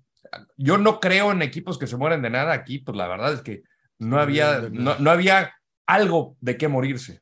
yo no creo en equipos que se mueren de nada aquí, pues la verdad es que no había, no, no había algo de qué morirse.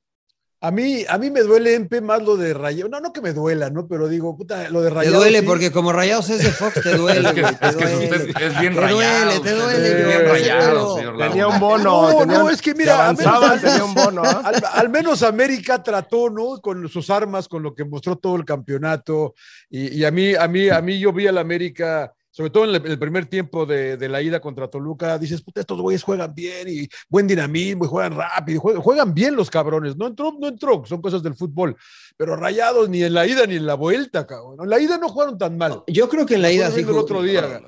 A mí, a mí me duele, Empe, más lo de Rayados. No, no que me duela, ¿no? Pero digo, puta, lo de Te Rayados. duele sí. porque como Rayados es de Fox, te duele. Es que, güey, te es que duele. usted es bien Te rayado. duele, te duele, es bien yo, rayado, señor Tenía un bono. No, tenía no, es que mira, menos- tenía un bono. ¿ah? Al, al menos América trató, ¿no? Con sus armas, con lo que mostró todo el campeonato. Y, y a mí, a mí, a mí yo vi al América, sobre todo en el, primer tiempo de, de la ida contra Toluca, dices, puta, estos güeyes juegan bien y buen dinamismo y juegan rápido, juegan, juegan bien los cabrones. No entró, no entró, son cosas del fútbol. Pero rayados ni en la ida ni en la vuelta, cabrón. En la ida no jugaron tan mal. Yo creo que en la ida sí. el otro día.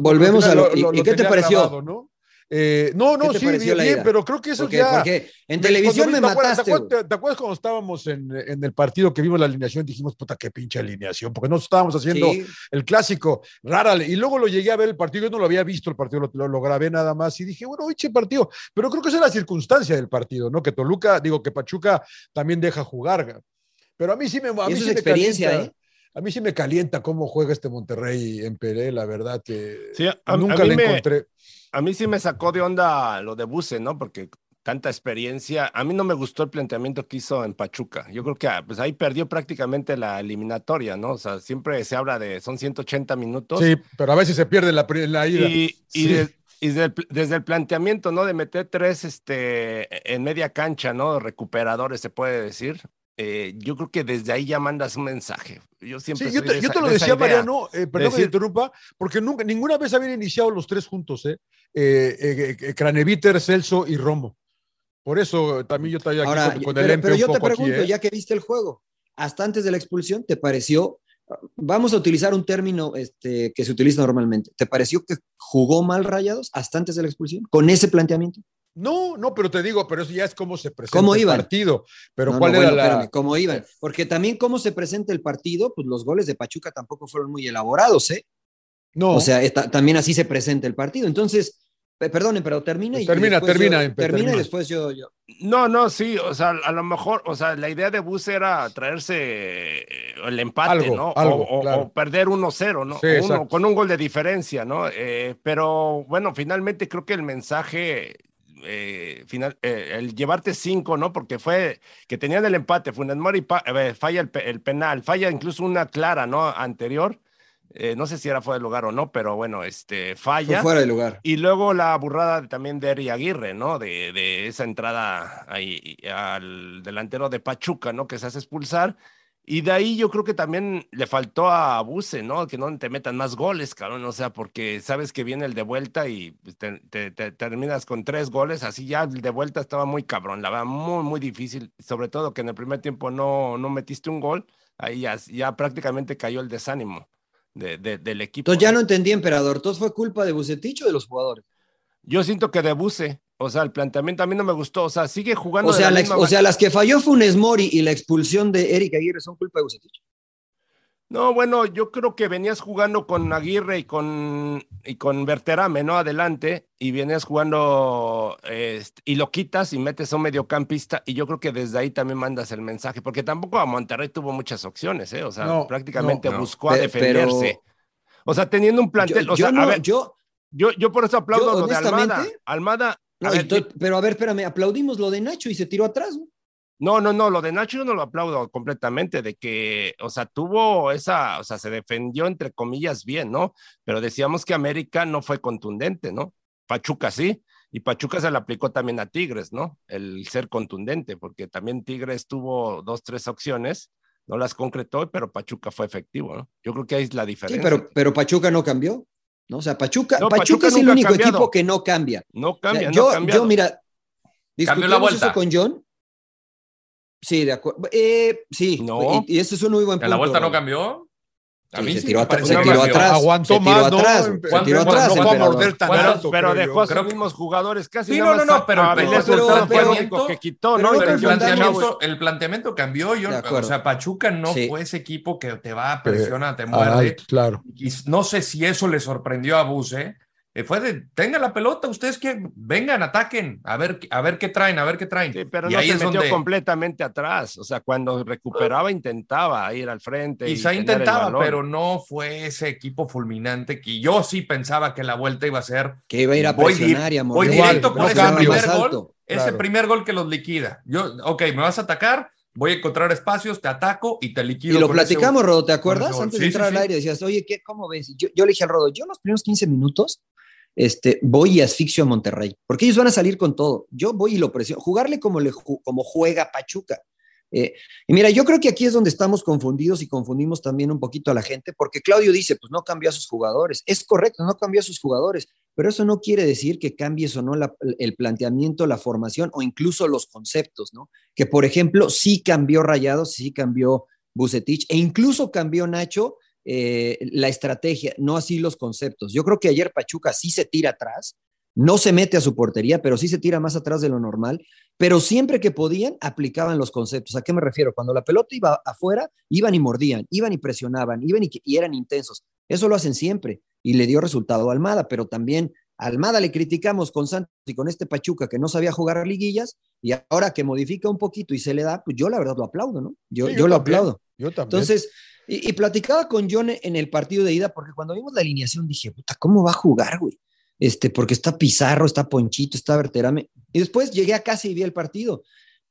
Volvemos lo a lo- ¿y- qué te pareció? grabado, ¿no? Eh, no, no, ¿Qué te sí, bien, bien, pero creo que eso Porque, ya. porque en televisión me vi- ¿te acuerdas- mataste. ¿te acuerdas, te- te acuerdas cuando estábamos en, en el partido que vimos la alineación? Dijimos, puta, qué pinche alineación, porque no estábamos haciendo Sí. el clásico, rara. Y luego lo llegué a ver el partido, yo no lo había visto el partido, lo, lo- lo grabé nada más y dije, bueno, pinche partido. Pero creo que esa es la circunstancia del partido, ¿no? Que Toluca, digo, que Pachuca también deja jugar. Pero a mí sí me, a Y mí eso sí es experiencia. ¿eh? A mí sí me calienta cómo juega este Monterrey en Peré, la verdad que Sí, a- a nunca mí le me- encontré. A mí sí me sacó de onda lo de Buse, ¿no? Porque tanta experiencia. A mí no me gustó el planteamiento que hizo en Pachuca. Yo creo que ah, pues ahí perdió prácticamente la eliminatoria, ¿no? O sea, siempre se habla de son 180 minutos. Sí, pero a veces se pierde la, la ida. Y, de- desde el planteamiento, ¿no? De meter tres este, en media cancha, ¿no? Recuperadores, se puede decir. Eh, yo creo que desde ahí ya mandas un mensaje. Yo siempre Sí, yo te, yo lo de decía. Mariano, eh, perdón que te interrumpa, porque nunca, ninguna vez habían iniciado los tres juntos, ¿eh? Eh, eh, eh, Craneviter, Celso y Romo. Por eso también yo estoy aquí Ahora, con, con pero, el pero un yo te aquí, pregunto, ¿eh? ya que viste el juego, hasta antes de la expulsión, ¿te pareció? Vamos a utilizar un término este, que se utiliza normalmente. ¿Te pareció que jugó mal Rayados hasta antes de la expulsión? ¿Con ese planteamiento? No, no, pero te digo, pero eso ya es cómo se presenta ¿Cómo el partido. Pero No, ¿cuál no, era bueno, la...? espérame, ¿Cómo iban? Porque también cómo se presenta el partido, pues los goles de Pachuca tampoco fueron muy elaborados, ¿eh? No, O sea, también así se presenta el partido. Entonces, pe- perdonen, pero termina y Termina, después termina, yo- Empe, termina termina. y después yo, yo. No, no, sí, o sea, a lo mejor, o sea, la idea de Bus era traerse eh, el empate, Algo, ¿no? algo, o, o- claro. o perder 1-0, ¿no? Sí, uno- con un gol de diferencia, ¿no? Eh, pero bueno, finalmente creo que el mensaje, eh, final, eh, el llevarte cinco, ¿no? Porque fue que tenían el empate, Funes Mori eh, falla el, el penal, falla incluso una clara, ¿no? Anterior. Eh, no sé si era fuera de lugar o no, pero bueno, este, Fue falla. fuera de lugar. Y luego la burrada también de Eri Aguirre, ¿no? De, de esa entrada ahí al delantero de Pachuca, ¿no? Que se hace expulsar. Y de ahí yo creo que también le faltó a Buse, ¿no? Que no te metan más goles, cabrón. O sea, porque sabes que viene el de vuelta y pues, te, te- te terminas con tres goles. Así ya el de vuelta estaba muy cabrón, la verdad, muy, muy difícil. Sobre todo que en el primer tiempo no, no metiste un gol. Ahí ya, ya prácticamente cayó el desánimo de, de- del equipo. Entonces ya no entendí, emperador. ¿Entonces fue culpa de Bucetich o de los jugadores? Yo siento que de Buse, o sea, el planteamiento a mí no me gustó. O sea, sigue jugando. O de sea, la la misma ex- o sea, las que falló Funes Mori y la expulsión de Eric Aguirre son culpa de Bucetich. No, bueno, yo creo que venías jugando con Aguirre y con, y con Berterame, ¿no? Adelante, y venías jugando este, y lo quitas y metes a un mediocampista, y yo creo que desde ahí también mandas el mensaje, porque tampoco a Monterrey tuvo muchas opciones, ¿eh? O sea, No, prácticamente no, no. buscó a defenderse. pero- O sea, teniendo un plantel, Yo- o sea, yo no- a ver, yo- yo, yo por eso aplaudo yo, lo de Almada. honestamente, Almada, a no, ver, y to- pero a ver, espérame, aplaudimos lo de Nacho y se tiró atrás. ¿no? No, no, no, lo de Nacho yo no lo aplaudo completamente, de que, o sea, tuvo esa, o sea, se defendió entre comillas bien, ¿no? Pero decíamos que América no fue contundente, ¿no? Pachuca sí, y Pachuca se le aplicó también a Tigres, ¿no? El ser contundente, porque también Tigres tuvo dos, tres opciones, no las concretó, pero Pachuca fue efectivo, ¿no? Yo creo que ahí es la Sí, diferencia. pero, pero Pachuca no cambió. ¿No? O sea, Pachuca, No, Pachuca, Pachuca es el único cambiado. equipo que no cambia. No O sea, cambia, no yo, yo, mira, Cambió la vuelta. eso con John. Sí, de acuerdo. Eh, sí, No. y, y ese es un muy buen punto. ¿En la vuelta no cambió? A mí se sí tiró se tiró atrás. Aguantó se tiró más, atrás, se tiró ¿Cuánto- atrás, no fue a morder tan ¿Cuánto- alto, pero dejó a sus mismos jugadores casi. Sí, no, no, no, pero a pero- el que quitó, el planteamiento, el planteamiento cambió. Yo, o sea, Pachuca no Sí. fue ese equipo que te va, presiona, te Ah, muerde. claro. Y no sé si eso le sorprendió a Buse. Eh, fue de, tenga la pelota, ustedes que vengan, ataquen, a ver, a ver qué traen, a ver qué traen. Sí, pero y no ahí se es metió donde completamente atrás. O sea, cuando recuperaba, intentaba ir al frente. y quizá el intentaba, pero no fue ese equipo fulminante que yo sí pensaba que la vuelta iba a ser. Que iba a ir a Voy presionar y a voy morder. directo con no ese primer gol. alto. Ese Claro. primer gol que los liquida. Yo, ok, me vas a atacar, voy a encontrar espacios, te ataco y te liquido. Y lo ese- platicamos, Rodo, ¿te acuerdas? Antes Sí, de entrar sí, al sí. aire decías, oye, ¿qué, ¿cómo ves? Yo, yo le dije al Rodo, yo los primeros 15 minutos este, voy y asfixio a Monterrey, porque ellos van a salir con todo. Yo voy y lo presiono, jugarle como, le, como juega Pachuca. Eh, y mira, yo creo que aquí es donde estamos confundidos y confundimos también un poquito a la gente, porque Claudio dice, pues no cambió a sus jugadores. Es correcto, no cambió a sus jugadores, pero eso no quiere decir que cambies o no el planteamiento, la formación o incluso los conceptos, ¿no? Que por ejemplo, sí cambió Rayados, sí cambió Bucetich e incluso cambió Nacho eh, la estrategia, no así los conceptos. Yo creo que ayer Pachuca sí se tira atrás, no se mete a su portería, pero sí se tira más atrás de lo normal, pero siempre que podían aplicaban los conceptos. ¿A qué me refiero? Cuando la pelota iba afuera, iban y mordían, iban y presionaban, iban y, y eran intensos. Eso lo hacen siempre y le dio resultado a Almada, pero también a Almada le criticamos con Santos y con este Pachuca que no sabía jugar liguillas y ahora que modifica un poquito y se le da, pues yo la verdad lo aplaudo, ¿no? Yo, Sí, yo lo también, aplaudo. Yo también. Entonces, y, y platicaba con John en el partido de ida, porque cuando vimos la alineación dije, puta, ¿cómo va a jugar, güey? Este, porque está Pizarro, está Ponchito, está Berterame. Y después llegué a casa y vi el partido.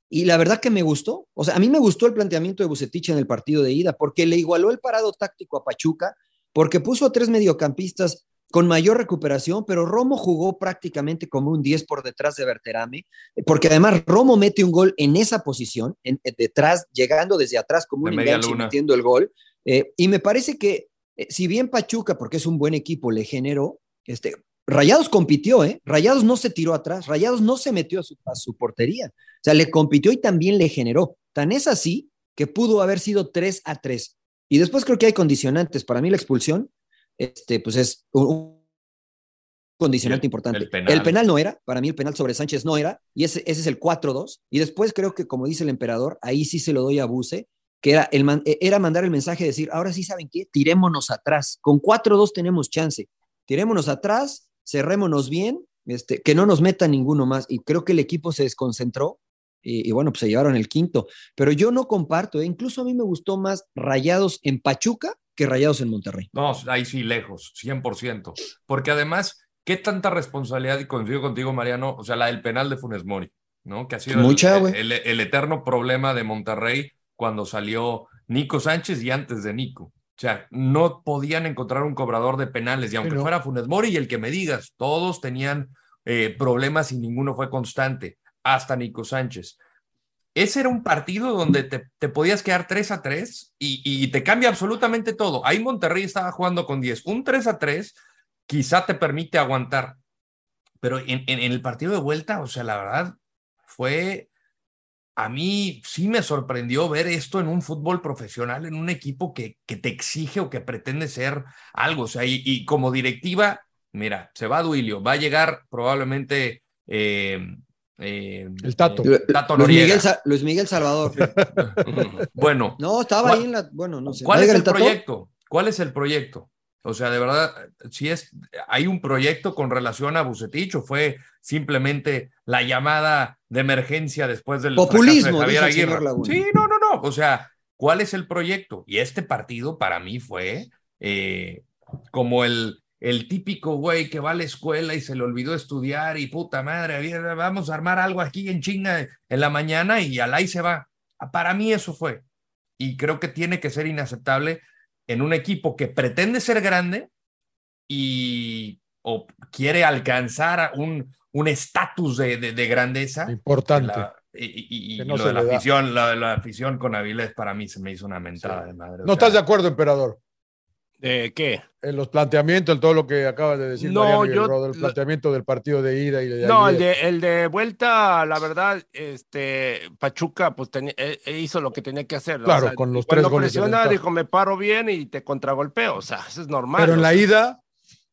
Y la verdad que me gustó. O sea, a mí me gustó el planteamiento de Bucetich en el partido de ida, porque le igualó el parado táctico a Pachuca, porque puso a tres mediocampistas con mayor recuperación, pero Romo jugó prácticamente como un 10 por detrás de Berterame, porque además Romo mete un gol en esa posición, en, en detrás, llegando desde atrás como De un enganche metiendo el gol. Eh, y me parece que, eh, si bien Pachuca, porque es un buen equipo, le generó, este, Rayados compitió, ¿eh? Rayados no se tiró atrás, Rayados no se metió a su, a su portería. O sea, le compitió y también le generó. Tan es así que pudo haber sido 3 a 3. Y después creo que hay condicionantes. Para mí la expulsión, este, pues es un, un condicionante el- importante. el penal. El penal no era, para mí el penal sobre Sánchez no era, y ese, ese es el 4-2. Y después creo que, como dice el emperador, ahí sí se lo doy a Buse, que era, el man- era mandar el mensaje de decir, ahora sí saben qué, tirémonos atrás. Con 4-2 tenemos chance. Tirémonos atrás, cerrémonos bien, este, que no nos meta ninguno más. Y creo que el equipo se desconcentró y, y bueno, pues se llevaron el quinto. Pero yo no comparto, ¿eh? incluso a mí me gustó más Rayados en Pachuca que Rayados en Monterrey. No, ahí sí, lejos, 100%. Porque además, ¿qué tanta responsabilidad, y coincido contigo, Mariano, o sea, la del penal de Funes Mori, ¿no? Que ha sido Mucha, el, güey. el- el eterno problema de Monterrey cuando salió Nico Sánchez y antes de Nico. O sea, no podían encontrar un cobrador de penales, y aunque no. fuera Funes Mori y el que me digas, todos tenían eh, problemas y ninguno fue constante, hasta Nico Sánchez. ese era un partido donde te, te podías quedar 3 a 3 y, y, te cambia absolutamente todo. Ahí Monterrey estaba jugando con 10. Un 3 a 3 quizá te permite aguantar. Pero en, en, en el partido de vuelta, o sea, la verdad, fue a mí sí me sorprendió ver esto en un fútbol profesional, en un equipo que, que te exige o que pretende ser algo. O sea, y, y como directiva, mira, se va Duilio, va a llegar probablemente eh, eh, el Tato. Lu- Tato Luis. Miguel, Sa- Luis Miguel Salvador. bueno, No, estaba ¿Cuál- ahí en la. Bueno, no sé. ¿cuál ¿Va a es el proyecto? ¿Cuál es el proyecto? O sea, de verdad, si es, hay un proyecto con relación a Bucetich o fue simplemente la llamada de emergencia después del Populismo, de Javier Aguirre? Sí, no, no, no. O sea, ¿cuál es el proyecto? Y este partido para mí fue eh, como el, el típico güey que va a la escuela y se le olvidó estudiar y puta madre, vamos a armar algo aquí en chinga en la mañana y al ahí se va. Para mí eso fue. Y creo que tiene que ser inaceptable en un equipo que pretende ser grande y o quiere alcanzar un un estatus de, de, de grandeza. Importante. La- y, y- y Que no lo de la afición, la, la afición con Avilés para mí se me hizo una mentada de madre. o ¿No sea, estás de acuerdo, emperador? ¿De qué? En los planteamientos, en todo lo que acabas de decir, No, Mariano el yo- el planteamiento del partido de ida y de No, el de, el de vuelta, la verdad, este, Pachuca, pues tenía- eh, eh, hizo lo que tenía que hacer. Claro, con los cuando tres goles presiona, dijo, me paro bien y te contragolpeo, o sea, eso es normal. Pero en la sea. ida,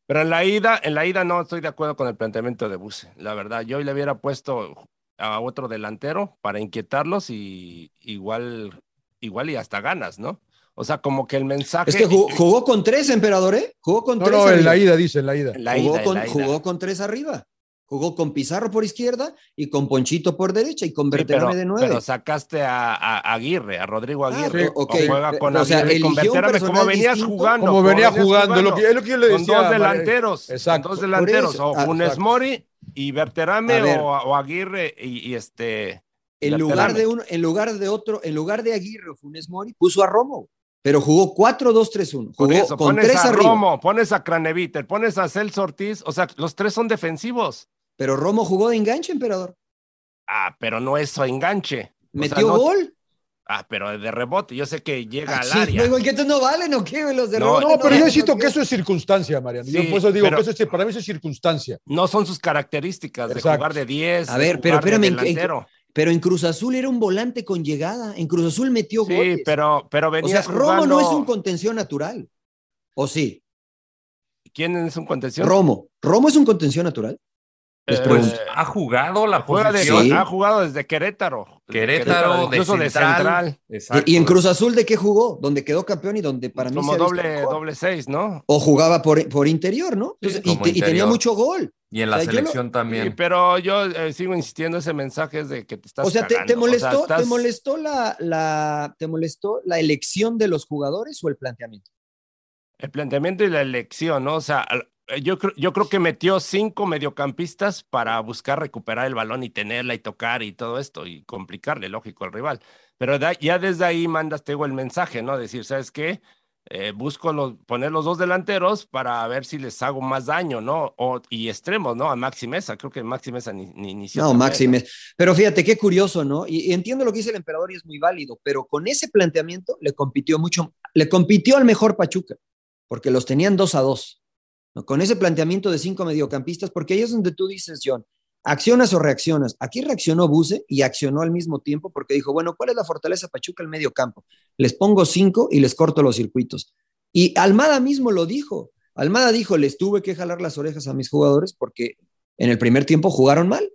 Pero en la ida, en la ida no estoy de acuerdo con el planteamiento de Buse, la verdad. Yo le hubiera puesto a otro delantero para inquietarlos y igual, igual y hasta ganas, ¿no? O sea, como que el mensaje. Es que jugó, jugó con tres, emperador, ¿eh? Jugó con no, tres. no, en arriba. la ida, dice, en la ida. En la jugó, ida, en con, la ida. jugó con tres arriba. Jugó con Pizarro por izquierda y con Ponchito por derecha y con Sí, Berterame de nueve. pero sacaste a, a- a Aguirre, a Rodrigo Ah, Aguirre. sí, ok. o juega con O sea, Aguirre y con Berterame, como venías distinto. jugando. Como venía venías jugando, lo que, es lo que yo le con decía. dos Mariano. delanteros, Exacto. con dos delanteros, eso, o ah, Funes exacto. Mori y Berterame ver. o, o Aguirre y, y este. En lugar de uno, en lugar de otro, en lugar de Aguirre o Funes Mori, puso a Romo, pero jugó 4-2-3-1. Por Jugó eso, con pones tres a arriba. Romo, pones a Craneviter, pones a Celso Ortiz, o sea, los tres son defensivos. Pero Romo jugó de enganche, emperador. Ah, pero no es enganche. O sea, Metió no- gol. Ah, pero de rebote, yo sé que llega Ah, al sí, área. luego, ¿qué no valen o qué? Los de No, rebote No, pero yo valen, siento ¿o que eso es circunstancia, Mariano. yo Sí, por eso digo pero- que eso es, para mí eso es circunstancia. No son sus características de Exacto. jugar de 10. A de ver, pero jugar de espérame, ¿en qué- en. Pero en Cruz Azul era un volante con llegada. En Cruz Azul metió Sí, goles. pero, pero o sea, Romo no es un contención natural. ¿O sí? ¿Quién es un contención? Romo. ¿Romo es un contención natural? Les Eh, pregunto. ha jugado la Juega de- posición. Sí. Ha jugado desde Querétaro. Querétaro, de incluso central. Exacto. ¿Y en Cruz Azul de qué jugó? Donde quedó campeón y donde para mí Como se ha visto doble, doble seis, ¿no? O jugaba por, por interior, ¿no? Sí, y, como te- y tenía mucho gol. Y en la O sea, yo lo- selección también. Sí, pero yo eh, sigo insistiendo, ese mensaje es de que te estás O sea, ¿te, molestó, O sea, estás- ¿te molestó la, la, te molestó la elección de los jugadores o el planteamiento? El planteamiento y la elección, ¿no? O sea, yo creo, yo creo que metió cinco mediocampistas para buscar recuperar el balón y tenerla y tocar y todo esto y complicarle, lógico, al rival. Pero da- ya desde ahí mandas, el mensaje, ¿no? Decir, ¿sabes qué? Eh, busco los, poner los dos delanteros para ver si les hago más daño, ¿no? O, y extremos, ¿no? A Maxi Mesa, creo que Maxi Mesa ni, ni inició. No, Maxi, me- pero fíjate qué curioso, ¿no? Y, y entiendo lo que dice el emperador y es muy válido, pero con ese planteamiento le compitió mucho, le compitió al mejor Pachuca, porque los tenían dos a dos, Con ese planteamiento de cinco mediocampistas, porque ahí es donde tú dices, John, ¿accionas o reaccionas? Aquí reaccionó Buse y accionó al mismo tiempo porque dijo, bueno, ¿cuál es la fortaleza Pachuca el medio campo? Les pongo cinco y les corto los circuitos. Y Almada mismo lo dijo. Almada dijo, les tuve que jalar las orejas a mis jugadores porque en el primer tiempo jugaron mal.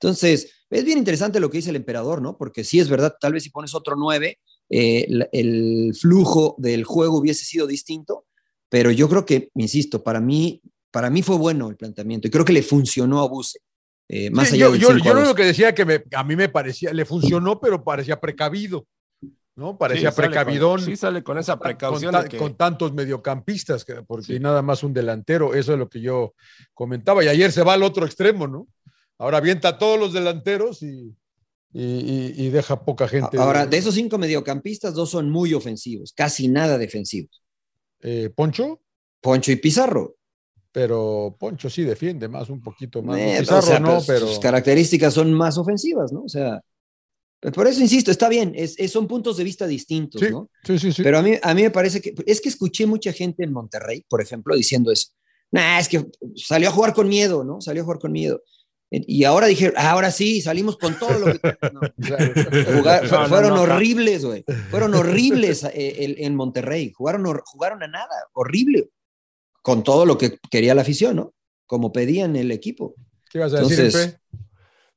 Entonces, es bien interesante lo que dice el emperador, ¿no? Porque sí es verdad, tal vez si pones otro 9, el flujo del juego hubiese sido distinto, pero yo creo que, insisto, para mí, para mí fue bueno el planteamiento y creo que le funcionó a Buse. Eh, más Sí, allá yo, del yo, 5 a yo lo 2. único que decía que me- a mí me parecía, le funcionó, pero parecía precavido, ¿no? Parecía Sí, precavidón. con- sí, sale con esa con, precaución ta- de que- con tantos mediocampistas, que- porque nada más un delantero, eso es lo que yo comentaba. Y ayer se va al otro extremo, ¿no? Ahora avienta a todos los delanteros y, y- y- y deja poca gente. Ahora, de esos cinco mediocampistas, dos son muy ofensivos, casi nada defensivos. Eh, Poncho, Poncho y Pizarro. pero Poncho sí defiende más, un poquito más. Eh, Pizarro o sea, no, pues, pero. Sus características son más ofensivas, ¿no? O sea, Por eso insisto, está bien, es, es- son puntos de vista distintos, Sí, ¿no? sí, sí, sí. Pero a mí, a mí me parece que, es que escuché mucha gente en Monterrey, por ejemplo, diciendo eso. Nah, es que salió a jugar con miedo, ¿no? Salió a jugar con miedo. Y ahora dije, "Ah, ahora sí, salimos con todo lo que... No, jugar- No, no, fueron no, horribles, güey. Fueron horribles eh, el- en Monterrey. Jugaron, jugaron a nada, horrible. Con todo lo que quería la afición, ¿no? Como pedían el equipo. ¿Qué ibas a decir, Entonces- Empe?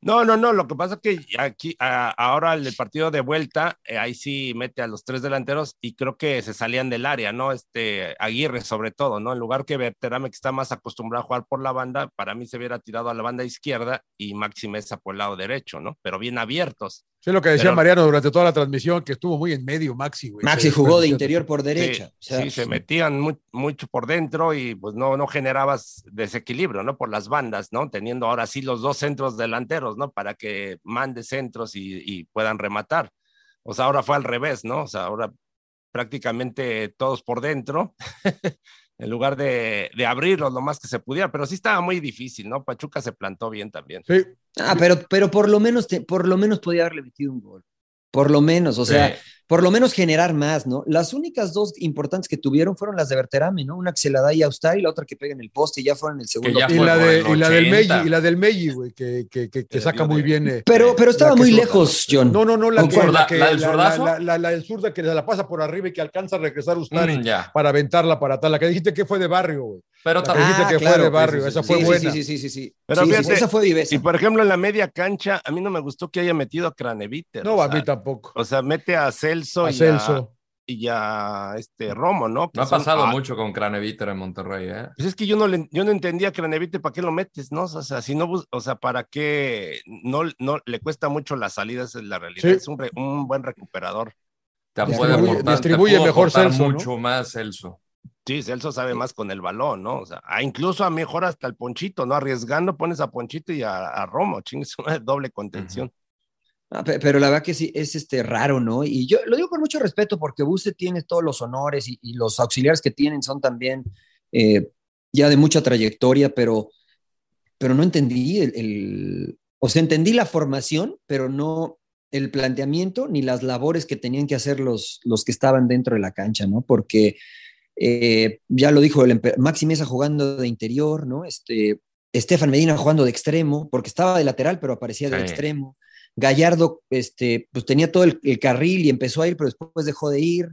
No, no, no. Lo que pasa es que aquí, ahora el partido de vuelta, eh, ahí sí mete a los tres delanteros y creo que se salían del área, ¿no? Este Aguirre, sobre todo, ¿no? En lugar que Berterame, que está más acostumbrado a jugar por la banda, para mí se hubiera tirado a la banda izquierda y Maxi Mesa por el lado derecho, ¿no? Pero bien abiertos. Sí, lo que decía Pero- Mariano durante toda la transmisión, que estuvo muy en medio Maxi, güey. Maxi jugó de interior por derecha. Sí, o sea, sí, se metían mu- mucho por dentro y pues no, no generabas desequilibrio, ¿no? Por las bandas, ¿no? Teniendo ahora sí los dos centros delanteros, ¿no? Para que mande centros y, y puedan rematar. O sea, ahora fue al revés, ¿no? O sea, ahora prácticamente todos por dentro, en lugar de, de abrirlos lo más que se pudiera, pero sí estaba muy difícil, ¿no? Pachuca se plantó bien también. Sí, Ah, pero, pero por lo menos te- por lo menos podía haberle metido un gol. Por lo menos, o sea, Sí. Por lo menos generar más, ¿no? Las únicas dos importantes que tuvieron fueron las de Berterame, ¿no? Una que se la da ahí a Austari y la otra que pega en el poste y ya fueron en el segundo. y la, de, el y la del 80. Meji, y la del Meji, güey, que, que, que, que saca muy de- bien. eh, pero, pero estaba muy zurda. lejos, John. No, no, no, la, ¿Con que, la, ¿La- que- la del zurdazo? la- la- la del zurda que se la pasa por arriba y que alcanza a regresar Ustari Mm, para aventarla para atrás. La que dijiste que fue de barrio, güey. Pero La que también. dijiste que fue de barrio, esa fue sí, buena. Sí, sí, sí, sí, sí. Pero Sí, sí, fíjate, esa fue viveza. Y por ejemplo, en la media cancha, a mí no me gustó que haya metido a Craneviter. No, a mí tampoco. O sea, mete a Celso, A y, Celso. A, y a este Romo, ¿no? Que No ha son- pasado ah, mucho con Craneviter en Monterrey, ¿eh? Pues es que yo no, le- yo no entendía Craneviter, ¿para qué lo metes, no? O sea, si no, o sea, ¿para qué? No, no, le cuesta mucho la salida, esa es la realidad. Sí. Es un, re- un buen recuperador. Te Distribuye- puede aportar, te distribuye pudo mejor Celso, ¿no? mucho más Celso. Sí, Celso sabe más con el balón, ¿no? O sea, ah, incluso a mejor hasta el Ponchito, ¿no? Arriesgando pones a Ponchito y a, a Romo, chingues, una doble contención. Pero la verdad que sí, es este raro, ¿no? Y yo lo digo con mucho respeto porque Buse tiene todos los honores y, y los auxiliares que tienen son también eh, ya de mucha trayectoria, pero, pero no entendí el, el- o sea, entendí la formación, pero no el planteamiento ni las labores que tenían que hacer los, los que estaban dentro de la cancha, ¿no? Porque eh, ya lo dijo el Maxi Mesa jugando de interior, ¿no? Este, Estefan Medina jugando de extremo, porque estaba de lateral, pero aparecía de Sí. extremo. Gallardo, este, pues tenía todo el, el carril y empezó a ir, pero después dejó de ir.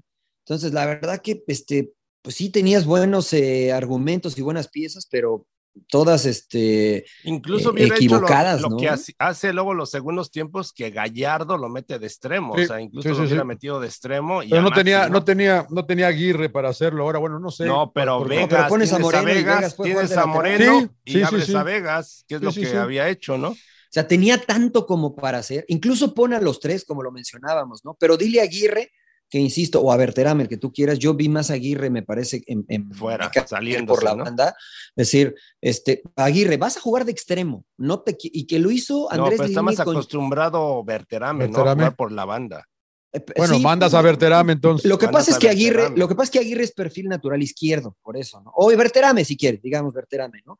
Entonces, la verdad que, este, pues sí tenías buenos eh, argumentos y buenas piezas, pero todas, este, Incluso eh, equivocadas, hecho lo, lo ¿no? que hace, hace luego los segundos tiempos que Gallardo lo mete de extremo, Sí, o sea, incluso sí, sí, lo hubiera sí. metido de extremo. Y Pero a no tenía, no tenía, no tenía Aguirre para hacerlo. Ahora, bueno, no sé. No, pero Porque- Vegas, pero pones a tienes a Moreno y Vegas, tienes a. Moreno Sí, y abres sí. a Vegas, que es Sí, lo sí, que sí. había hecho, ¿no? O sea, tenía tanto como para hacer, incluso pone a los tres, como lo mencionábamos, ¿no? Pero dile a Aguirre, que insisto, o a Berterame, el que tú quieras, yo vi más a Aguirre, me parece, en, en Fuera, en- saliéndose, por la ¿no? banda. Es decir, este, Aguirre, vas a jugar de extremo, no te, y que lo hizo No, Andrés pero está más con- acostumbrado Berterame, ¿no? A jugar por la banda. eh, Bueno, sí, mandas a Berterame entonces. Lo que Mandas pasa es que Aguirre, lo que pasa es que Aguirre es perfil natural izquierdo, por eso, ¿no? O Berterame, si quieres, digamos Berterame, ¿no?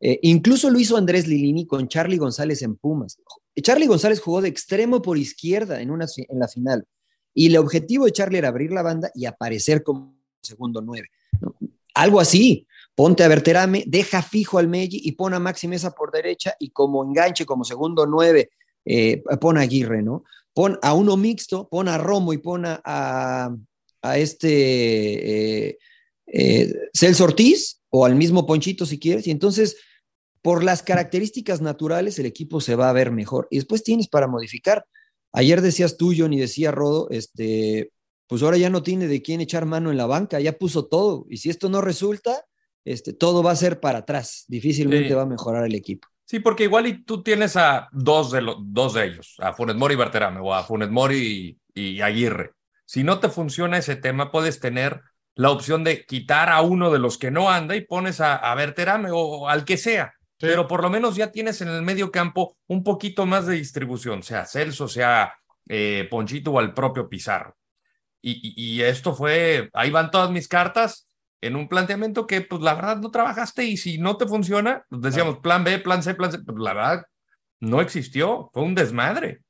Eh, incluso lo hizo Andrés Lilini con Charlie González en Pumas. Charlie González jugó de extremo por izquierda en, una, en la final. Y el objetivo de Charlie era abrir la banda y aparecer como segundo nueve. Algo así. Ponte a Berterame, deja fijo al Meji y pon a Maxi Mesa por derecha y como enganche, como segundo nueve, eh, pon a Aguirre, ¿no? Pon a uno mixto, pon a Romo y pon a, a, a este eh, eh, Celso Ortiz o al mismo Ponchito si quieres. Y entonces, por las características naturales, el equipo se va a ver mejor. Y después tienes para modificar. Ayer decías tú, John, y decía Rodo, este, pues ahora ya no tiene de quién echar mano en la banca, ya puso todo. Y si esto no resulta, este, todo va a ser para atrás. Difícilmente Sí. va a mejorar el equipo. Sí, porque igual y tú tienes a dos de, los dos de ellos, a Funes Mori y Berterame, o a Funes Mori y, y Aguirre. Si no te funciona ese tema, puedes tener la opción de quitar a uno de los que no anda y pones a, a Berterame o al que sea. Sí. Pero por lo menos ya tienes en el medio campo un poquito más de distribución, sea Celso, sea eh, Ponchito o al propio Pizarro. Y, y- y esto fue, ahí van todas mis cartas en un planteamiento que, pues la verdad, no trabajaste y si no te funciona, pues decíamos plan B, plan C, plan C, pues la verdad, no existió, fue un desmadre.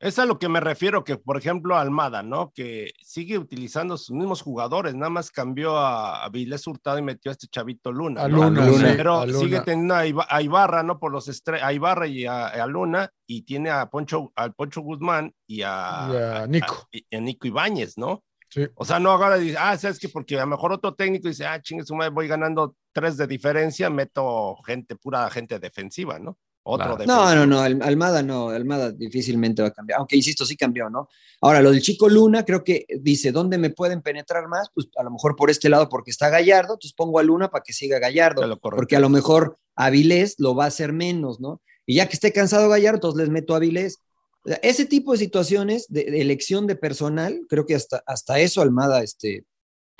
Es a lo que me refiero, que por ejemplo Almada, ¿no? Que sigue utilizando sus mismos jugadores, nada más cambió a, a Vilés Hurtado y metió a este chavito Luna. A ¿no? Luna, sí, Pero a Luna. sigue teniendo a, Iba- a Ibarra, ¿no? Por los estre- a Ibarra y a, a Luna, y tiene a Poncho, al Poncho Guzmán y a, Y a Nico. y a Nico Ibáñez, ¿no? Sí. O sea, no ahora dice, ah, sabes que porque a lo mejor otro técnico dice, ah, chingue su madre, voy ganando tres de diferencia, meto gente, pura gente defensiva, ¿no? Otro Claro. No, no, no, Al- Almada no, Almada difícilmente va a cambiar, aunque insisto, sí cambió, ¿no? Ahora, lo del chico Luna, creo que dice, ¿dónde me pueden penetrar más? Pues a lo mejor por este lado, porque está Gallardo, entonces pongo a Luna para que siga Gallardo, porque a lo mejor Avilés lo va a hacer menos, ¿no? Y ya que esté cansado Gallardo, entonces les meto a Avilés. O sea, Ese tipo de situaciones de, de elección de personal, creo que hasta, hasta eso Almada, este,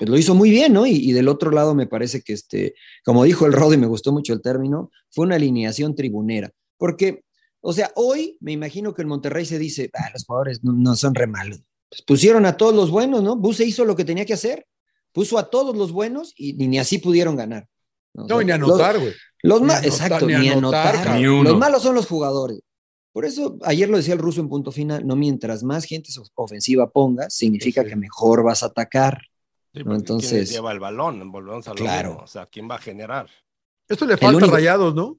pues lo hizo muy bien, ¿no? Y, y del otro lado me parece que, este, como dijo el Rod y me gustó mucho el término, fue una alineación tribunera. Porque, o sea, hoy me imagino que el Monterrey se dice, ah, los jugadores no, no son re malos. Pues pusieron a todos los buenos, ¿no? Buse hizo lo que tenía que hacer, puso a todos los buenos y ni, ni así pudieron ganar. ¿no? O No, sea, ni anotar, güey. los exacto, ni ni, anotar. Ni uno. Los malos son los jugadores. Por eso, ayer lo decía el ruso en punto final, no mientras más gente ofensiva pongas, significa Sí. que mejor vas a atacar. Sí, ¿no? porque Entonces- ¿quién les lleva el balón? Volvemos a lo Claro. mismo. O sea, ¿quién va a generar? Esto le falta único- rayados, ¿no?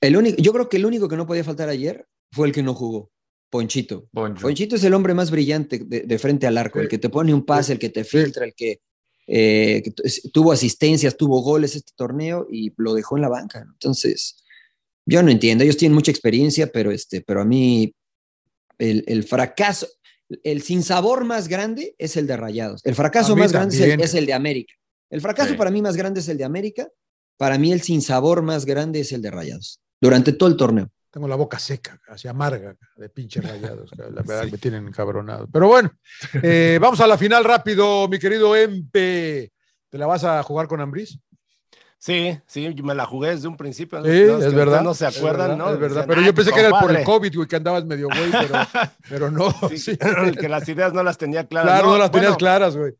El único, yo creo que el único que no podía faltar ayer fue el que no jugó, Ponchito. Poncho. Ponchito es el hombre más brillante de, de frente al arco, Sí. el que te pone un pase, el que te filtra, el que, eh, que tuvo asistencias, tuvo goles este torneo y lo dejó en la banca. Entonces, yo no entiendo, ellos tienen mucha experiencia, pero, este, pero a mí el, el fracaso, el sinsabor más grande es el de Rayados. El fracaso más grande es el, también. es el de América. El fracaso Sí. para mí más grande es el de América. Para mí el sinsabor más grande es el de Rayados. Durante todo el torneo. Tengo la boca seca, así amarga, de pinches rayados. La verdad me tienen encabronado. Pero bueno, eh, vamos a la final rápido, mi querido Empe. ¿Te la vas a jugar con Ambriz? Sí, sí, me la jugué desde un principio. Sí, es verdad. No se es acuerdan, verdad, ¿no? Es verdad, pero "Ay, yo pensé que era por el compadre". COVID, güey, que andabas medio güey, pero, pero no. Sí, sí. que las ideas no las tenía claras. Claro, no, las tenías bueno, claras, güey.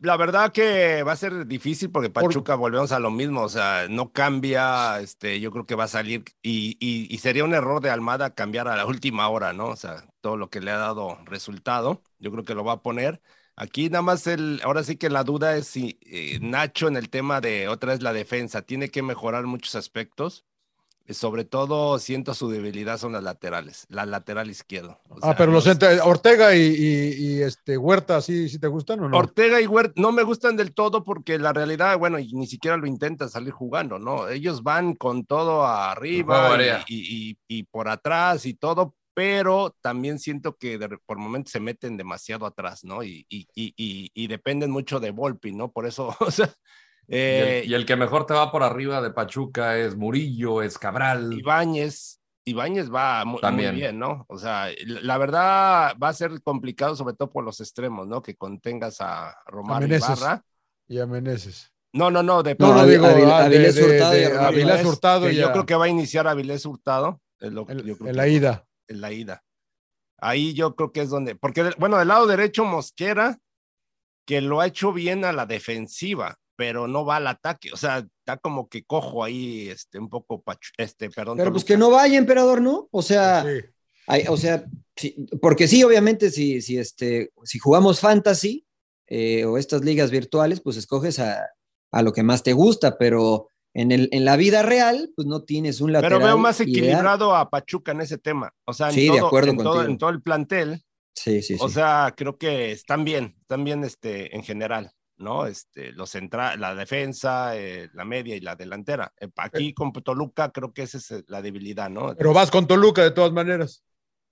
La verdad que va a ser difícil porque Pachuca volvemos a lo mismo, o sea, no cambia, este, yo creo que va a salir y, y- y sería un error de Almada cambiar a la última hora, ¿no? O sea, todo lo que le ha dado resultado, yo creo que lo va a poner. Aquí nada más el, ahora sí que la duda es si eh, Nacho en el tema de otra vez la defensa tiene que mejorar muchos aspectos. Eh, Sobre todo siento su debilidad son las laterales, la lateral izquierdo. O Ah, sea, pero los los- Ortega y, y- y, este Huerta, ¿sí, ¿sí te gustan o no? Ortega y Huerta no me gustan del todo porque la realidad, bueno, y ni siquiera lo intentan salir jugando, ¿no? Ellos van con todo arriba aérea. y, y- y- y por atrás y todo, pero también siento que de- por momentos se meten demasiado atrás, ¿no? Y, y- y- y- y dependen mucho de Volpi, ¿no? Por eso, o sea, Y eh, el, y el que mejor te va por arriba de Pachuca es Murillo, es Cabral. Ibáñez, Ibáñez va mu- muy, También. bien, ¿no? O sea, la verdad va a ser complicado, sobre todo por los extremos, ¿no? Que contengas a Meneses. Ibarra. Y a Meneses. No, no, no, de No, No, digo, ah, Avilés de- Hurtado y Avilés Avilés, Hurtado yo creo que va a iniciar Avilés Hurtado. es lo que en, yo creo en que- la ida. En la ida. Ahí yo creo que es donde, porque bueno, del lado derecho Mosquera, que lo ha hecho bien a la defensiva, pero no va al ataque, o sea, está como que cojo ahí, este, un poco, pachu- este, perdón. Pero pues que no vaya, emperador, ¿no? O sea, Sí. hay- o sea, sí, porque sí, obviamente, si, si, este, si jugamos fantasy eh, o estas ligas virtuales, pues escoges a, a lo que más te gusta, pero en, el, en la vida real, pues no tienes un lateral. Pero veo más ideal. equilibrado a Pachuca en ese tema, o sea, en, Sí, de todo, acuerdo en, todo, en todo el plantel, Sí, sí, sí. o sea, creo que están bien, están bien este, en general. ¿no? Este, los centra la defensa, eh, la media y la delantera. Eh, aquí con Toluca creo que esa es eh, la debilidad, ¿no? Pero vas con Toluca de todas maneras.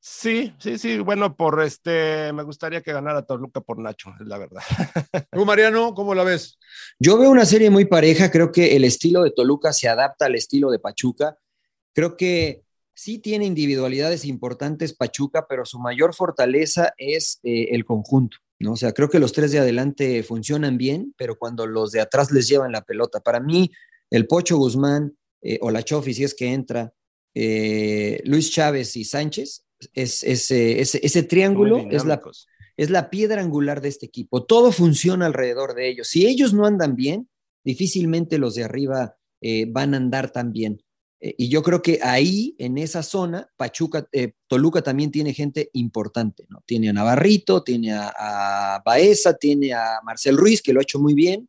Sí, sí, sí. Bueno, por este, me gustaría que ganara Toluca por Nacho, es la verdad. ¿Tú, Mariano, cómo la ves? Yo veo una serie muy pareja, creo que el estilo de Toluca se adapta al estilo de Pachuca. Creo que sí tiene individualidades importantes Pachuca, pero su mayor fortaleza es eh, el conjunto. ¿no? O sea, creo que los tres de adelante funcionan bien, pero cuando los de atrás les llevan la pelota. Para mí, el Pocho Guzmán eh, o la Chofi, si es que entra, eh, Luis Chávez y Sánchez, es, es, eh, ese, ese triángulo es la, es la piedra angular de este equipo. Todo funciona alrededor de ellos. Si ellos no andan bien, difícilmente los de arriba eh, van a andar tan bien. Eh, y yo creo que ahí, en esa zona, Pachuca, eh, Toluca también tiene gente importante, ¿no? Tiene a Navarrito, tiene a, a Baeza, tiene a Marcel Ruiz, que lo ha hecho muy bien,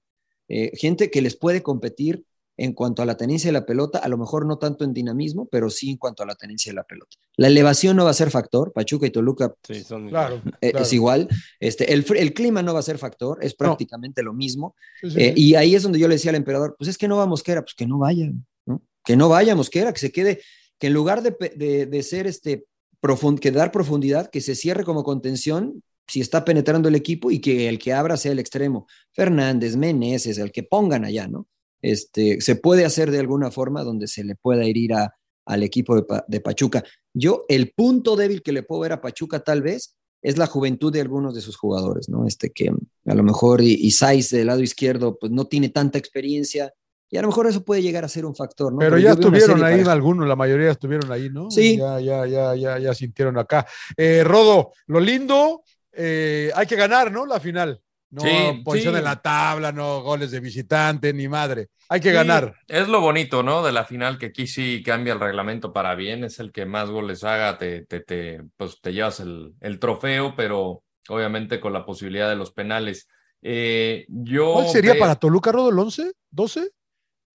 gente que les puede competir en cuanto a la tenencia de la pelota, a lo mejor no tanto en dinamismo, pero sí en cuanto a la tenencia de la pelota. La elevación no va a ser factor, Pachuca y Toluca Sí, son Claro. eh, claro. es igual, este, el, clima no va a ser factor, es prácticamente lo mismo. Sí, sí, Eh, y ahí es donde yo le decía al emperador, pues es que no va Mosquera, pues que no vaya, ¿no? Que no vaya Mosquera, que se quede, que en lugar de, pe- de- de ser este, profund- que dar profundidad, que se cierre como contención si está penetrando el equipo y que el que abra sea el extremo. Fernández, Meneses, el que pongan allá, ¿no? Este, se puede hacer de alguna forma donde se le pueda ir a, al equipo de, Pa- de Pachuca. Yo, el punto débil que le puedo ver a Pachuca tal vez es la juventud de algunos de sus jugadores, ¿no? Este que a lo mejor y- Isais del lado izquierdo pues no tiene tanta experiencia y a lo mejor eso puede llegar a ser un factor, ¿no? Pero, yo ya estuvieron ahí pareja. algunos, la mayoría estuvieron ahí, ¿no? Sí. Ya, ya, ya, ya, ya sintieron acá. Eh, Rodo, lo lindo, eh, hay que ganar, ¿no? La final. No Sí, posición sí. en la tabla, no goles de visitante, ni madre. Hay que Sí, ganar. Es lo bonito, ¿no? De la final, que aquí sí cambia el reglamento para bien, es el que más goles haga, te, te, te, pues te llevas el, el trofeo, pero obviamente con la posibilidad de los penales. Eh, yo ¿Cuál sería para Toluca, Rodo, el 11? ¿12?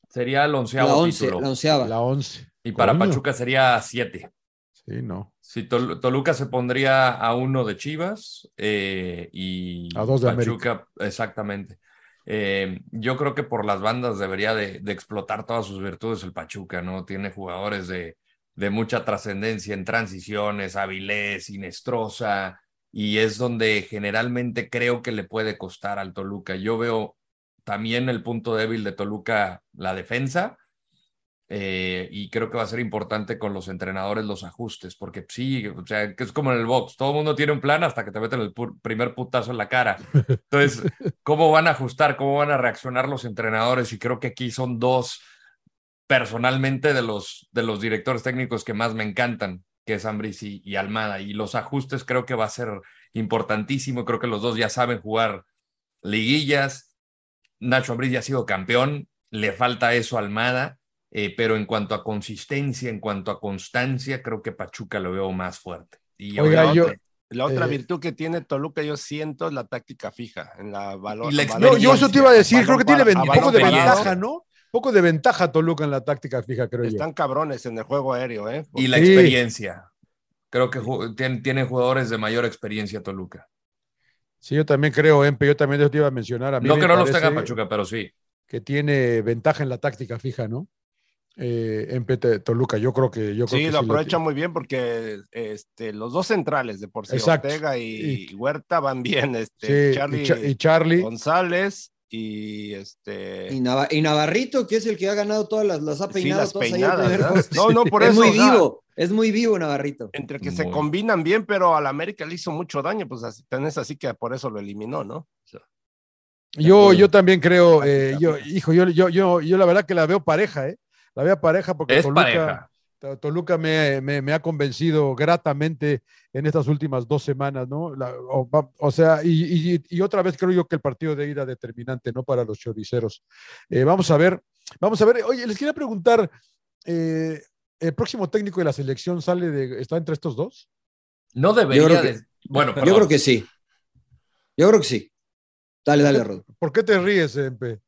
Sería el onceavo La once, título. la onceava. La 11. y para. Pachuca sería siete. Sí, no. Si Tol- Toluca se pondría a uno de Chivas eh, y A dos de Pachuca, exactamente. Eh, yo creo que por las bandas debería de, de explotar todas sus virtudes el Pachuca, ¿no? Tiene jugadores de, de mucha trascendencia en transiciones, Avilés, Inestrosa, y es donde generalmente creo que le puede costar al Toluca. Yo veo también el punto débil de Toluca, la defensa, eh, y creo que va a ser importante con los entrenadores los ajustes, porque sí, o sea, que es como en el box, todo el mundo tiene un plan hasta que te meten el pu- primer putazo en la cara. Entonces, ¿cómo van a ajustar? ¿Cómo van a reaccionar los entrenadores? Y creo que aquí son dos, personalmente, de los, de los directores técnicos que más me encantan, que es Ambris y, y Almada. Y los ajustes creo que va a ser importantísimo. Creo que los dos ya saben jugar liguillas. Nacho Ambriz ya ha sido campeón, le falta eso a Almada. Eh, pero en cuanto a consistencia, en cuanto a constancia, creo que Pachuca lo veo más fuerte. Y Oiga, La yo- otra- La otra eh, virtud que tiene Toluca, yo siento, es la táctica fija, en la valor. Y la valor- No, yo eso te iba a decir, creo que tiene a poco de ventaja, ¿no? Poco de ventaja Toluca en la táctica fija, creo yo. Están cabrones en el juego aéreo, ¿eh? y la Sí. experiencia. Creo que ju- tien- tiene jugadores de mayor experiencia Toluca. Sí, yo también creo, Empe, yo también te iba a mencionar. A mí No me que no los tenga Pachuca, pero sí. Que tiene ventaja en la táctica fija, ¿no? Eh, Empe te- Toluca, yo creo que yo creo Sí, que lo sí aprovecha muy bien porque este, los dos centrales de por sí, Exacto. Ortega y, Huerta van bien. Este, Sí, y Charlie, Cha- y Charlie. González y este. Y, Nava- y Navarrito, que es el que ha ganado todas las, las ha Sí, peinado las todas peinadas. No, no, por es eso. muy o sea, vivo, es muy vivo Navarrito. entre que se Muy. combinan bien, pero al América le hizo mucho daño, pues así, tenés así que por eso lo eliminó, ¿no? O sea, Yo, yo también creo, eh, yo, hijo, yo, yo, yo, yo la verdad que la veo pareja, ¿eh? La veo pareja porque Es Toluca, pareja. To- Toluca me, me- me ha convencido gratamente en estas últimas dos semanas, ¿no? La- o, sea, y, y- y otra vez creo yo que el partido de ida determinante, ¿no? Para los choriceros. Eh, vamos a ver, vamos a ver. Oye, les quería preguntar, eh, ¿el próximo técnico de la selección sale de, está entre estos dos? No debería creo que- de. Bueno, Yo creo que sí. Yo creo que sí. Dale, dale, Rod. ¿Por qué te ríes, Empe?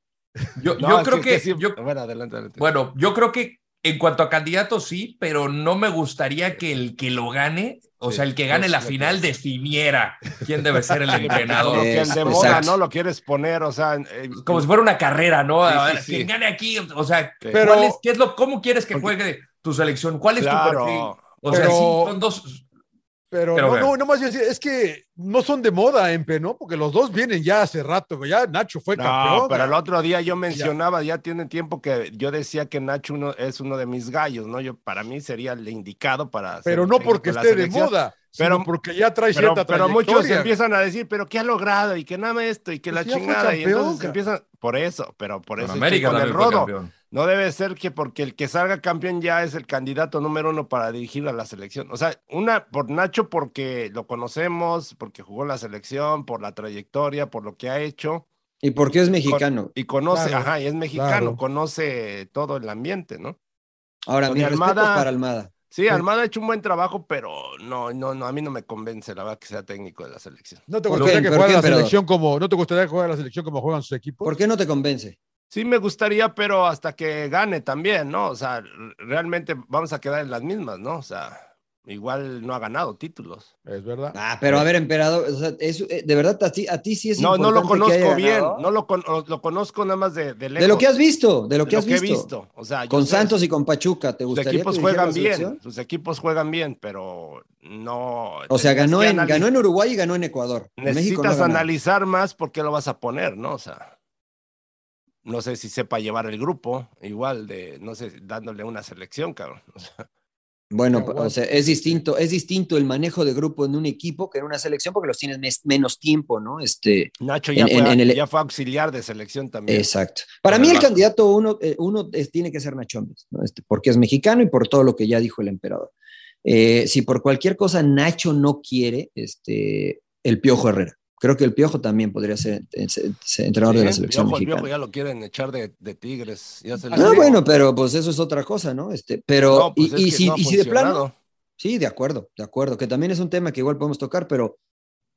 Yo, no, yo creo que. sí- yo- Bueno, adelante, adelante. bueno, yo creo que en cuanto a candidatos sí, pero no me gustaría que el que lo gane, o Sí, sea, el que gane es la final es. definiera quién debe ser el como entrenador. que el de moda. ¿no? Lo quieres poner, o sea. eh, Como si fuera una carrera, ¿no? Sí, A ver, sí. quien gane aquí, o sea, Pero- ¿cuál es- qué es lo, ¿cómo quieres que Porque- juegue tu selección? ¿Cuál es tu perfil? O sea, Pero- sí, son dos. Pero, Pero no, bueno. no, no más bien, es que no son de moda, Empe, ¿no? Porque los dos vienen ya hace rato, ya Nacho fue No, campeón. pero el otro día yo mencionaba, ya tiene tiempo que yo decía que Nacho uno, es uno de mis gallos, ¿no? Yo para mí sería el indicado para pero no porque la esté de moda, Pero- sino porque ya trae Pero, cierta pero muchos empiezan a decir, pero ¿qué ha logrado? Y que nada esto, y que la Pues ya fue chingada. y entonces cara. empiezan, por eso, pero por eso América con el rodo. campeón. No debe ser que porque el que salga campeón ya es el candidato número uno para dirigir a la selección. O sea, una por Nacho porque lo conocemos, porque jugó la selección, por la trayectoria, por lo que ha hecho. ¿Y por qué es mexicano? Y conoce, Claro, ajá, y es mexicano, claro. conoce todo el ambiente, ¿no? Ahora, respetos Almada- para Almada. Sí, Almada ha hecho un buen trabajo, pero no, no, no, a mí no me convence, la verdad, que sea técnico de la selección. ¿No te ¿Por gustaría qué? que ¿Por juegue qué, la selección como, no te gustaría que juegue la selección como juegan sus equipos? ¿Por qué no te convence? Sí me gustaría, pero hasta que gane también, ¿no? O sea, realmente vamos a quedar en las mismas, ¿no? O sea, igual no ha ganado títulos. Es verdad. Ah, pero a ver, emperador, o sea, eso, eh, de verdad, a ti, a ti sí es No, no lo importante que haya conozco bien, no lo, con- lo conozco nada más de, de De lo que has visto, de lo que has visto. visto. O sea, yo Con sé, Santos y con Pachuca, ¿te sus gustaría equipos que juegan bien, sus equipos juegan bien, pero no. O sea, ganó en, ganó en Uruguay y ganó en Ecuador. En México no Necesitas analizar más por qué lo vas a poner, ¿no? O sea, no sé si sepa llevar el grupo, igual de, no sé, dándole una selección, cabrón. O sea, Bueno, bueno. o sea, es distinto, es distinto el manejo de grupo en un equipo que en una selección porque los tienes mes- menos tiempo, ¿no? Este, Nacho ya, En- fue, en- en el- ya fue auxiliar de selección también. exacto. Para mí el candidato uno, eh, uno es- tiene que ser Nacho Ambriz, ¿no? Este, porque es mexicano y por todo lo que ya dijo el emperador. Eh, si por cualquier cosa Nacho no quiere, este, el Piojo Herrera. Creo que el Piojo también podría ser, eh, ser- ser entrenador de la Sí, selección Piojo, el mexicana. Piojo ya lo quieren echar de, de Tigres. Ya se Ah, No, bueno, pero pues eso es otra cosa, ¿no? Este, pero, No, pues y, y si, no y si de plano. Sí, de acuerdo, de acuerdo, que también es un tema que igual podemos tocar, pero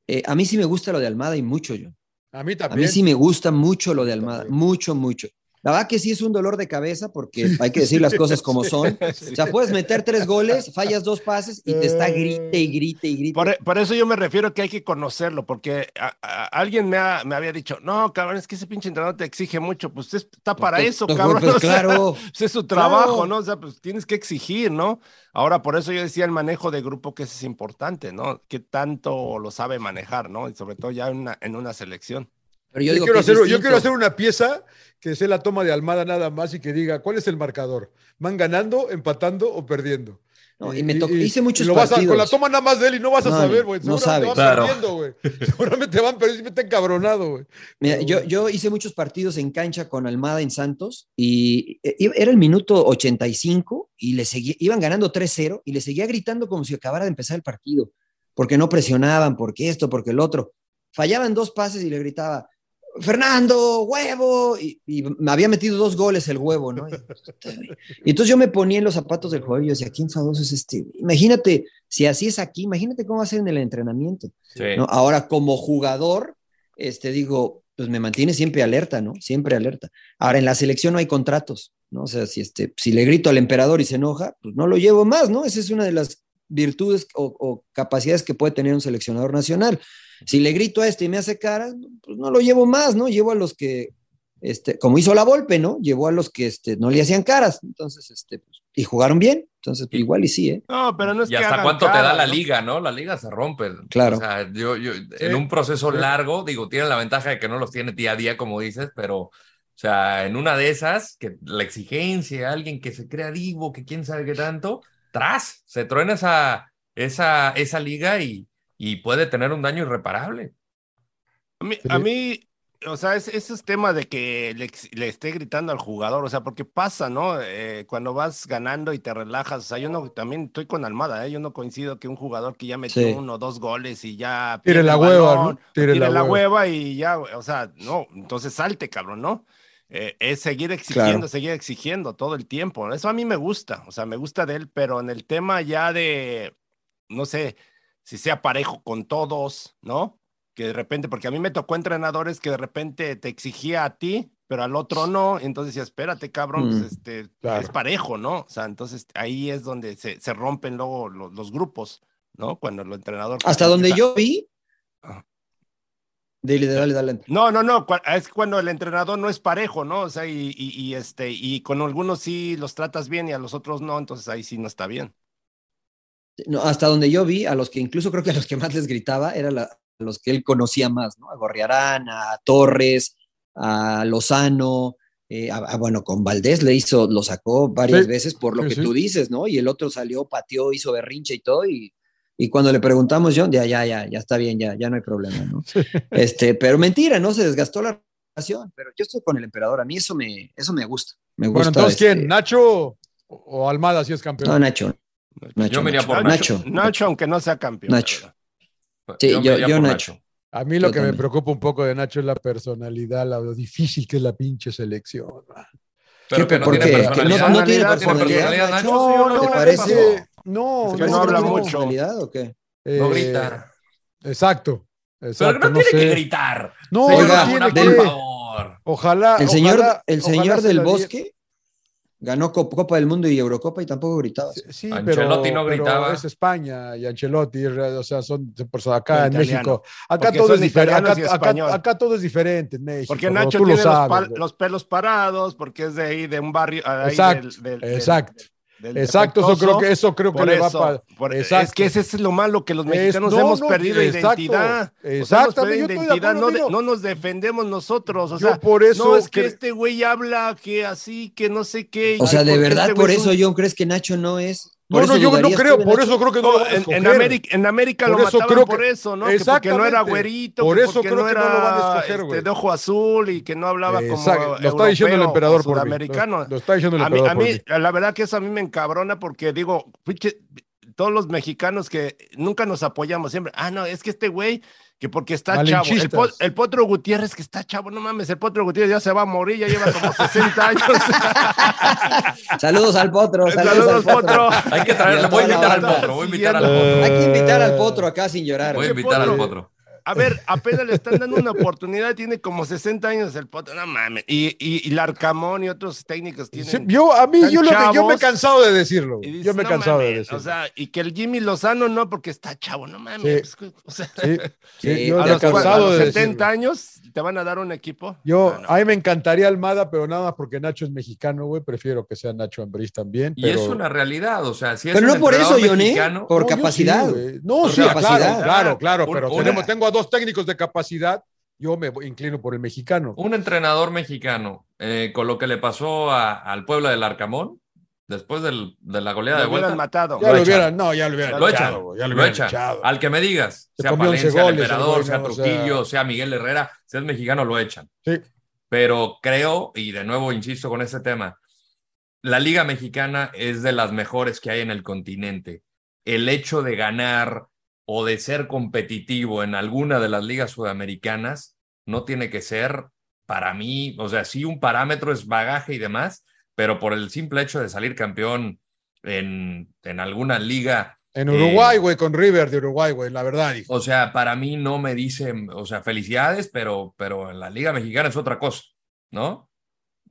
eh, a mí sí me gusta lo de Almada y mucho yo. A mí A también. mí sí me gusta mucho lo de Almada, mucho, mucho. La verdad que sí es un dolor de cabeza porque hay que decir las cosas como son. O sea, puedes meter tres goles, fallas dos pases y te está grite y grite y grite. Por, e, por eso yo me refiero que hay que conocerlo, porque a- a- alguien me, ha- me había dicho, no, cabrón, es que ese pinche entrenador te exige mucho, pues es- está para Pues, eso, pues, cabrón. pues, o sea, claro. pues, es su trabajo, Claro. ¿no? O sea, pues tienes que exigir, ¿no? Ahora, por eso yo decía el manejo de grupo que eso es importante, ¿no? ¿Qué tanto lo sabe manejar, ¿no? Y sobre todo ya en una, en una selección. Pero yo Yo, digo quiero hacer, yo quiero hacer una pieza que sea la toma de Almada nada más y que diga cuál es el marcador. ¿Van ganando, empatando o perdiendo? No, y me tocó- hice muchos y lo vas a- con la toma nada más de él y no vas a No, saber, güey. no Seguramente sabe. van Claro. perdiendo, güey. Seguramente van perdiendo y me está encabronado, güey. Mira, Pero yo, bueno. yo hice muchos partidos en cancha con Almada en Santos y eh, era el minuto 85 y le seguía, iban ganando 3-0 y le seguía gritando como si acabara de empezar el partido, porque no presionaban, porque esto, porque el otro. Fallaban dos pases y le gritaba, Fernando, huevo, y, y me había metido dos goles el huevo, ¿no? Y, y entonces yo me ponía en los zapatos del jugador y yo decía, ¿qué enfadoso es este? Imagínate, si así es aquí, imagínate cómo va a ser en el entrenamiento. Sí. ¿no? Ahora, como jugador, este, digo, pues me mantiene siempre alerta, ¿no? Siempre alerta. Ahora, en la selección no hay contratos, ¿no? O sea, si, este, si le grito al emperador y se enoja, pues no lo llevo más, ¿no? Esa es una de las virtudes o, o capacidades que puede tener un seleccionador nacional. Si le grito a este y me hace cara, pues no lo llevo más, ¿no? Llevo a los que, este, como hizo la Volpe, ¿no? Llevó a los que este, no le hacían caras, entonces, este, pues, y jugaron bien, entonces pues, igual y sí, ¿eh? No, pero no es ¿Y que hasta cuánto te da la ¿no? liga, no? La liga se rompe. Claro. O sea, yo, yo, en un proceso largo, digo, tiene la ventaja de que no los tiene día a día, como dices, pero, o sea, en una de esas, que la exigencia, alguien que se crea divo, que quién sabe qué tanto, tras, se truena esa, esa, esa liga y, y puede tener un daño irreparable. A mí, a mí, o sea, es- ese es tema de que le, le esté gritando al jugador, o sea, porque pasa, ¿no? Eh, cuando vas ganando y te relajas, o sea, yo no, también estoy con Almada, ¿eh? Yo no coincido que un jugador que ya metió Sí. uno o dos goles y ya Tire la el hueva, balón, ¿no? Tire tire la la, hueva. hueva y ya, o sea, no, entonces salte, cabrón, ¿no? Eh, es seguir exigiendo, Claro. seguir exigiendo todo el tiempo. Eso a mí me gusta, o sea, me gusta de él, pero en el tema ya de, no sé, si sea parejo con todos, ¿no? Que de repente, porque a mí me tocó entrenadores que de repente te exigía a ti, pero al otro no, entonces decía, espérate, cabrón, pues, Mm, este, claro. es parejo, ¿no? O sea, entonces ahí es donde se, se rompen luego los, los grupos, ¿no? Cuando el entrenador... Hasta donde yo vi. Ajá. Dale, dale. No, no, no, es cuando el entrenador no es parejo, ¿no? O sea, y, y, y, este, y con algunos sí los tratas bien y a los otros no, entonces ahí sí no está bien. No, hasta donde yo vi, a los que incluso creo que a los que más les gritaba, eran a los que él conocía más, ¿no? A Gorriarán, a Torres, a Lozano, eh, a- a- bueno, con Valdés le hizo, lo sacó varias Sí, veces por lo sí, que sí. tú dices, ¿no? Y el otro salió, pateó, hizo berrinche y todo, y, y cuando le preguntamos, yo, ya, ya, ya, ya está bien, ya, ya no hay problema, ¿no? Este, pero mentira, ¿no? Se desgastó la relación, pero yo estoy con el emperador, a mí eso me, eso me gusta, me gusta. Bueno, entonces, este- ¿quién? ¿Nacho o- Almada si es campeón? No, Nacho. Nacho, Yo me iría Nacho, por Nacho. Nacho, aunque no sea campeón. Nacho. Sí, yo- yo por Nacho. A mí lo Yo que me preocupa un poco de Nacho es la personalidad, la- lo difícil que es la pinche selección. Pero ¿Qué? que no ¿Por tiene qué? personalidad. Que no, no tiene Personalidad, personalidad. personalidad, Nacho. No, no, ¿Te ¿qué parece? No, Es que no, no habla mucho. personalidad o qué? No Eh, grita. Exacto. Pero no, no tiene que gritar. No, Oiga, tiene del- por que. favor. Ojalá. El señor, ojalá- el señor se del Bosque ganó Cop- Copa del Mundo y Eurocopa y tampoco gritaba. Sí, Sí, Ancelotti pero, no pero gritaba. es España y Ancelotti, o sea, son personas acá en. México. Acá todo es diferente. Acá, todo es diferente en México. Porque Nacho lo tiene los, pelos parados, porque es de ahí, de un barrio. ahí Exacto, del- del- del- exacto. del Exacto, eso creo que eso creo que le va para. Exacto. Es que ese es lo malo, que los Es- mexicanos no, hemos no, perdido exacto, identidad. O sea, hemos exactamente, perdido yo estoy de identidad, no, de- contigo. no nos defendemos nosotros. O Yo sea, por eso no es que este güey habla que así, que no sé qué. O sea, de verdad, este por eso, un- John, ¿crees que Nacho no es? No, ¿Por no, yo no creo, por eso creo que no, No, lo van a en. América, en América Por lo eso mataban creo por eso, ¿no? Que porque no era güerito, Por que eso porque creo no que no lo van a era escoger, este, de ojo azul y que no hablaba como Exacto, lo está diciendo el emperador por mí. Lo, lo está diciendo el A mí, emperador a por mí, mí. la verdad que eso a mí me encabrona porque digo, todos los mexicanos que nunca nos apoyamos siempre, ah, no, es que este güey, que porque está chavo, el, Malinchistas. po- el Potro Gutiérrez que está chavo, no mames, el Potro Gutiérrez ya se va a morir, ya lleva como 60 años. Saludos al potro. Saludos, Saludos, al potro. Potro. Hay que a voy a invitar al potro, voy a invitar al potro. Hay que invitar al potro acá sin llorar. Voy a ¿Qué invitar al potro? A ver, apenas le están dando una oportunidad, tiene como 60 años el Potro, no mames. Y, y, y Larcamón y otros técnicos tienen. Sí, yo, a mí, yo, lo que, yo me he cansado de decirlo. Y Yo me he "No cansado de mames", decirlo. O sea, y que el Jimmy Lozano no, porque está chavo, no mames. Sí. pues, o sea, sí, sí, Sí, yo a me he los, cua- a cansado los de 70 decirlo. años te van a dar un equipo. Yo, No, no. a mí me encantaría Almada, pero nada más porque Nacho es mexicano, güey. Prefiero que sea Nacho Ambriz también. Y pero... es una realidad, o sea, si es Pero un no por eso, Johnny, por No, yo capacidad. sí, no, Por sí, capacidad. claro, claro, claro, Un- pero una- tenemos- tengo a dos técnicos de capacidad. Yo me inclino por el mexicano. un entrenador mexicano, eh, con lo que le pasó a- al pueblo del Arcamón, después del- de la goleada Lo de vuelta, hubieran matado. Ya Lo hubieran, no, ya lo hubieran lo echado, ya lo lo hubieran echan. echado. Al que me digas, Se sea comió 11 Palencia, el goles el emperador, sea- Trujillo, sea Miguel Herrera, si es mexicano, lo echan. Sí. Pero creo, y de nuevo insisto con este tema, la Liga Mexicana es de las mejores que hay en el continente. El hecho de ganar o de ser competitivo en alguna de las ligas sudamericanas no tiene que ser, para mí, o sea, sí un parámetro es bagaje y demás, pero por el simple hecho de salir campeón en, en alguna liga En Eh, Uruguay, güey, con River de Uruguay, güey, la verdad, hijo. o sea, para mí no me dicen, o sea, felicidades, pero, pero en la Liga Mexicana es otra cosa, ¿no?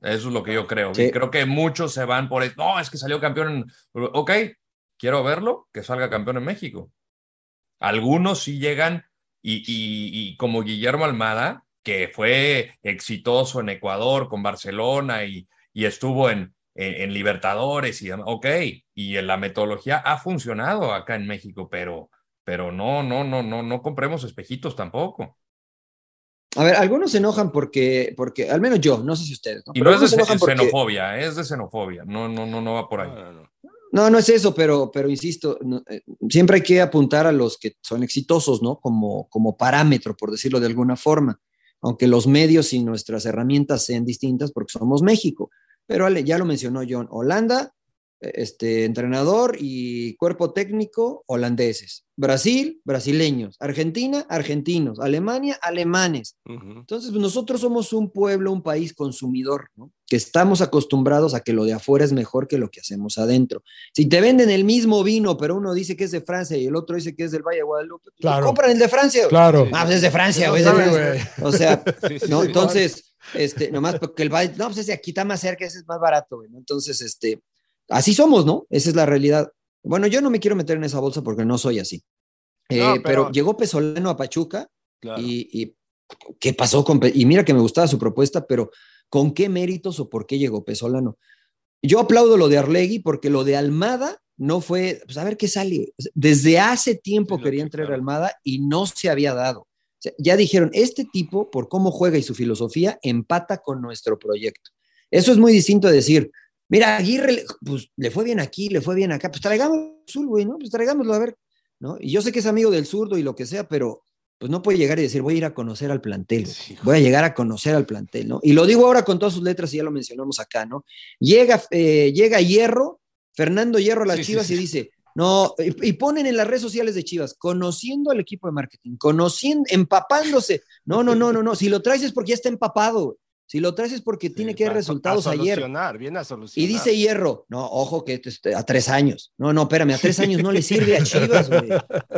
Eso es lo que yo creo. Sí. Y creo que muchos se van por, el- no, es que salió campeón en... Ok, quiero verlo, que salga campeón en México. Algunos sí llegan y, y- y como Guillermo Almada, que fue exitoso en Ecuador con Barcelona y, y estuvo en, en, en Libertadores y demás. Ok, y en la metodología ha funcionado acá en México, pero, pero no, no, no, no, no compremos espejitos tampoco. A ver, algunos se enojan porque, porque, al menos yo, no sé si ustedes, ¿no? Y Pero no es de porque- xenofobia, es de xenofobia, no, no, no, no va por ahí. No, no, no. No, no es eso, pero, pero insisto, eh, siempre hay que apuntar a los que son exitosos, ¿no? Como, como parámetro, por decirlo de alguna forma, aunque los medios y nuestras herramientas sean distintas porque somos México. Pero ya lo mencionó John, Holanda, este, entrenador y cuerpo técnico holandeses. Brasil, brasileños. Argentina, argentinos. Alemania, alemanes. Entonces, pues, nosotros somos un pueblo, un país consumidor, ¿no? que estamos acostumbrados a que lo de afuera es mejor que lo que hacemos adentro. Si te venden el mismo vino, pero uno dice que es de Francia y el otro dice que es del Valle de Guadalupe, pues, Claro. compran el de Francia. Claro. Ah, pues es de Francia, güey. O sea, Sí, sí, ¿no? sí. Entonces, este, nomás porque el Valle, no, pues ese aquí está más cerca, ese es más barato, güey. ¿no? Entonces, este, así somos, ¿no? Esa es la realidad. Bueno, yo no me quiero meter en esa bolsa porque no soy así. Eh, No, pero... pero- llegó Pesolano a Pachuca Claro. y, y qué pasó con Pe- y mira que me gustaba su propuesta, pero ¿con qué méritos o por qué llegó Pesolano? Yo aplaudo lo de Arlegui porque lo de Almada no fue, pues a ver qué sale. Desde hace tiempo Sí, quería que- entrar claro. Almada y no se había dado. O sea, ya dijeron, este tipo, por cómo juega y su filosofía, empata con nuestro proyecto. Eso es muy distinto de decir, mira, Aguirre, pues le fue bien aquí, le fue bien acá, pues traigamos azul, güey, ¿no? Pues traigámoslo a ver, ¿no? Y yo sé que es amigo del zurdo y lo que sea, pero pues no puede llegar y decir, voy a ir a conocer al plantel, Sí, voy a llegar a conocer al plantel, ¿no? Y lo digo ahora con todas sus letras y ya lo mencionamos acá, ¿no? Llega, eh, llega Hierro, Fernando Hierro a las sí, Chivas sí. y dice, no, y, y ponen en las redes sociales de Chivas, conociendo al equipo de marketing, conociendo, empapándose. No, no, no, no, no, si lo traes es porque ya está empapado. Si lo traes es porque tiene que haber resultados a ayer. solucionar, Viene a solucionar. Y dice Hierro, no, ojo que este, a tres años. No, no, espérame, a tres años no le sirve a Chivas, güey.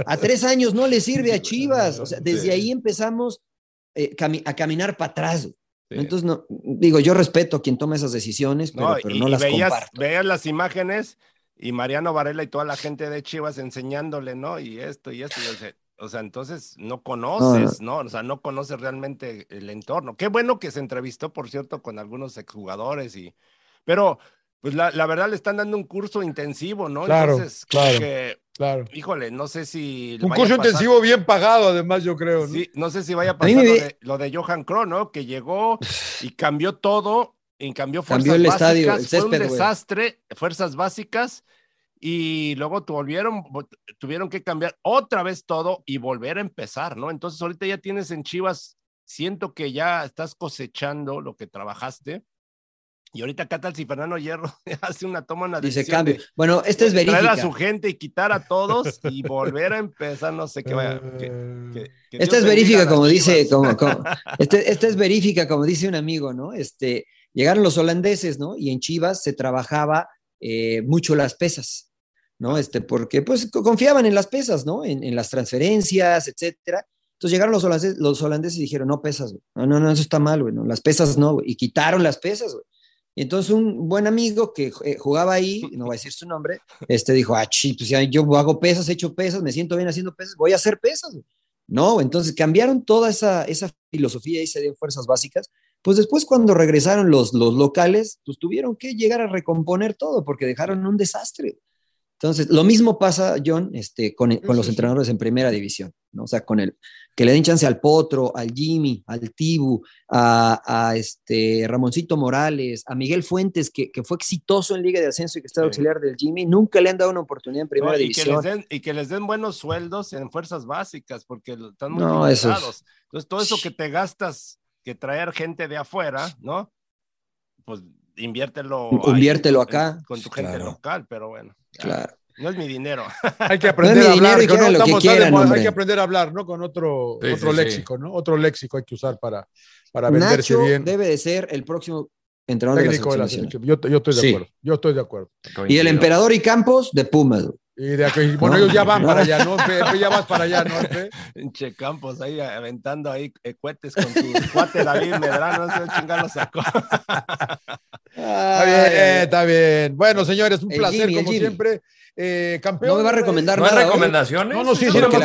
A tres años no le sirve a Chivas. O sea, desde Sí. ahí empezamos eh, cami- a caminar para atrás. güey. Sí. Entonces, no, digo, yo respeto a quien toma esas decisiones, pero No, pero y, no y las veías, comparto. veías las imágenes y Mariano Varela y toda la gente de Chivas enseñándole, ¿no? Y esto y esto. y o sea, o sea, entonces no conoces, ¿no? O sea, no conoces realmente el entorno. Qué bueno que se entrevistó, por cierto, con algunos exjugadores y... Pero, pues la, la verdad le están dando un curso intensivo, ¿no? Claro, Entonces, claro. que, Claro. híjole, no sé si... Un curso pasar- intensivo bien pagado, además, yo creo. ¿no? Sí, no sé si vaya a pasar me lo, de, lo de Johan Kroh, ¿no? Que llegó y cambió todo, y cambió fuerzas Cambió el básicas, estadio, el fue un césped, desastre, fuerzas básicas, y luego tu- volvieron, vo- tuvieron que cambiar otra vez todo y volver a empezar, ¿no? Entonces ahorita ya tienes en Chivas, siento que ya estás cosechando lo que trabajaste, y ahorita acá tal si Fernando Hierro hace una toma, una Dice cambio. de Bueno, esta es traer a su gente y quitar a todos y volver a empezar, no sé qué vaya. que- que- que es bendiga a verífica, las como dice, como, como- este- esta es verífica, como dice un amigo, ¿no? Este, llegaron los holandeses, ¿no? Y en Chivas se trabajaba eh, mucho las pesas, ¿no? Este, porque pues co- confiaban en las pesas, ¿no? En, las transferencias, etcétera. Entonces llegaron los holandeses, los holandeses y dijeron, no pesas, güey. No, no, no, eso está mal, güey. Las pesas no. Y quitaron las pesas, güey. Y entonces un buen amigo que eh, jugaba ahí, no voy a decir su nombre, este dijo, ah, chi, pues ya yo hago pesas, he hecho pesas, me siento bien haciendo pesas, voy a hacer pesas. güey". No, entonces cambiaron toda esa, esa filosofía y se dio fuerzas básicas. Pues después cuando regresaron los, los locales, pues tuvieron que llegar a recomponer todo porque dejaron un desastre. Entonces, lo mismo pasa, John, este, con, con los entrenadores en primera división, ¿no? O sea, con el que le den chance al Potro, al Jimmy, al Tibu, a, a este Ramoncito Morales, a Miguel Fuentes, que, que fue exitoso en Liga de Ascenso y que está Sí. auxiliar del Jimmy, nunca le han dado una oportunidad en primera No, y, que división. les den, y que les den buenos sueldos en fuerzas básicas, porque están muy No, eso es- limitados. Entonces, todo eso que te gastas, que traer gente de afuera, ¿no? Pues inviértelo. ahí Inviértelo con- acá. Con tu gente Claro. local, pero bueno. Claro. No es mi dinero. Hay que aprender mi a hablar, que ¿no? que de quieran, moda, hay que aprender a hablar, ¿no? Con otro, Sí, otro sí, sí. léxico, ¿no? Otro léxico hay que usar para, para venderse Nacho bien. debe de ser el próximo entrenador de la Técnico de la selección. Yo, yo estoy de Sí. acuerdo. Yo estoy de acuerdo. Y el emperador y Campos de Pumas. Y de aquí, bueno, No. ellos ya van para allá, ¿no? Ya vas para allá, ¿no? Pinche Campos ahí aventando ahí eh, cohetes con tu cuate David Medrano, no sé qué chingado lo sacó. Está bien, está bien. Bueno, señores, un El placer Jimmy, como Jimmy. siempre. Eh, campeón. No me va a recomendar ¿No hay nada. recomendaciones? No, no, sí, sí, no, no, se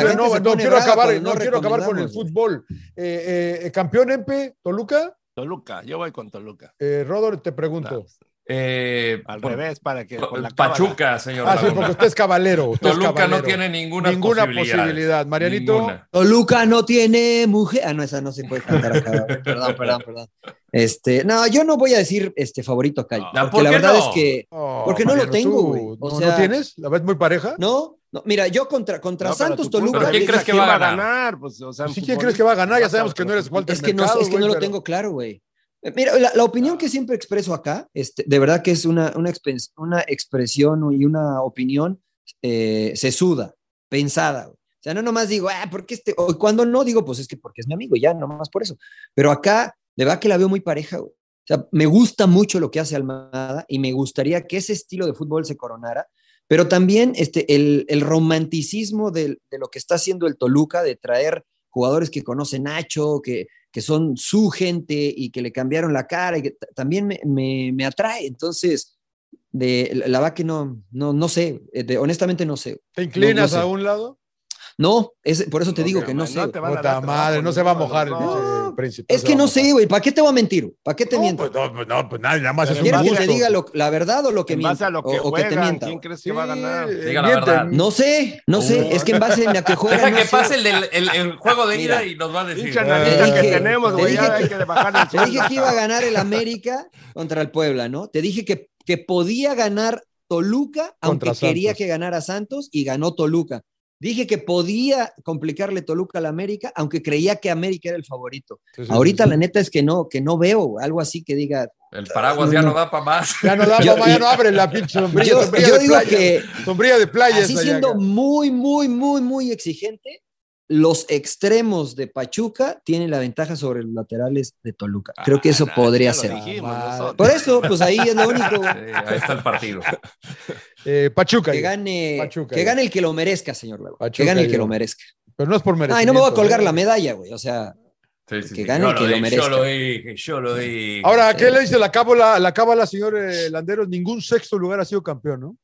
quiero acabar, no no quiero acabar con el fútbol. Eh, eh, campeón Empe, Toluca. Toluca, yo voy con Toluca. Eh, Rodor, te pregunto. Eh, Al bueno, revés, para que con la Pachuca, señor. Ah, sí, porque usted es. Usted es Toluca no caballero. tiene ninguna, Ninguna posibilidad. posibilidad. Marianito. Ninguna. Toluca no tiene mujer. Ah, no, esa no se puede cantar acá. perdón, perdón, perdón. Este, no, yo no voy a decir este favorito acá. No, porque ¿por la verdad no? es que. Oh, Porque no lo tengo, güey. O ¿No, sea- ¿no tienes? ¿La ves muy pareja? No, no, mira, yo contra, contra No, Santos Toluca. ¿Pero quién crees que va a ganar? Pues, o sea, en Sí, ¿quién crees que va a ganar? Ya sabemos que no eres Walter Es que no, Mercado, es que no lo pero- tengo claro, güey. Mira, la, la opinión que siempre expreso acá, este, de verdad que es una, una, expens- una expresión y una opinión eh, sesuda, pensada. O sea, no nomás digo, ah, porque este, o cuando no digo, pues es que porque es mi amigo, ya, nomás por eso. Pero acá, de verdad que la veo muy pareja, güey. O sea, me gusta mucho lo que hace Almada y me gustaría que ese estilo de fútbol se coronara, pero también este, el, el romanticismo del- de, lo que está haciendo el Toluca, de traer jugadores que conocen Nacho, que, que son su gente y que le cambiaron la cara, y que también me, me- me atrae. Entonces, de, la, la verdad que no, no, no sé, eh, de- honestamente no sé. ¿Te inclinas No, no sé. a un lado? No, es, por eso te No, digo no, que no no sé. Puta dar madre, no se va a mojar el príncipe. Es que no sé, güey, ¿para qué te voy a mentir? ¿Para qué te No, miento? pues no, pues no, pues nada, nada más es un ¿Quieres que te diga lo- la verdad o lo que En miento? base a lo que o, o que te mienta. ¿quién crees Sí, que va a ganar? eh, Diga la miente. verdad. No sé, no sé, es que en base a la que juega. Deja no que sé. pase el, del- el- el juego de ira Mira. y nos va a decir. Te que dije- tenemos, te güey, Te dije que iba a ganar el América contra el Puebla, ¿no? Te dije que, que podía ganar Toluca, aunque quería que ganara Santos y ganó Toluca. Dije que podía complicarle Toluca al América, aunque creía que América era el favorito. Sí, sí, Ahorita sí. la neta es que no, que no veo algo así que diga. El paraguas ya no da para más. Ya no da, Yo- mamá, ya no abre la pinche sombrilla. Yo, sombrilla yo de digo playa. que Sombrilla de playa así siendo muy, muy, muy, muy exigente, los extremos de Pachuca tienen la ventaja sobre los laterales de Toluca. Creo que eso Ah, podría ya lo ser. dijimos Ah. Por eso, pues ahí es lo único. Sí, ahí está el partido. Eh, Pachuca. Que gane, Pachuca, que gane el que lo merezca, señor Lago. Que Pachuca, gane el que lo merezca. Pero no es por merecimiento. Ay, no me voy a colgar ¿eh? la medalla, güey. O sea, Sí, sí, Que gane el que lo merezca. Yo lo dije, yo lo dije. Ahora, ¿qué le dice la cábala, la cábala, señor eh, Landeros? Ningún sexto lugar ha sido campeón, ¿no?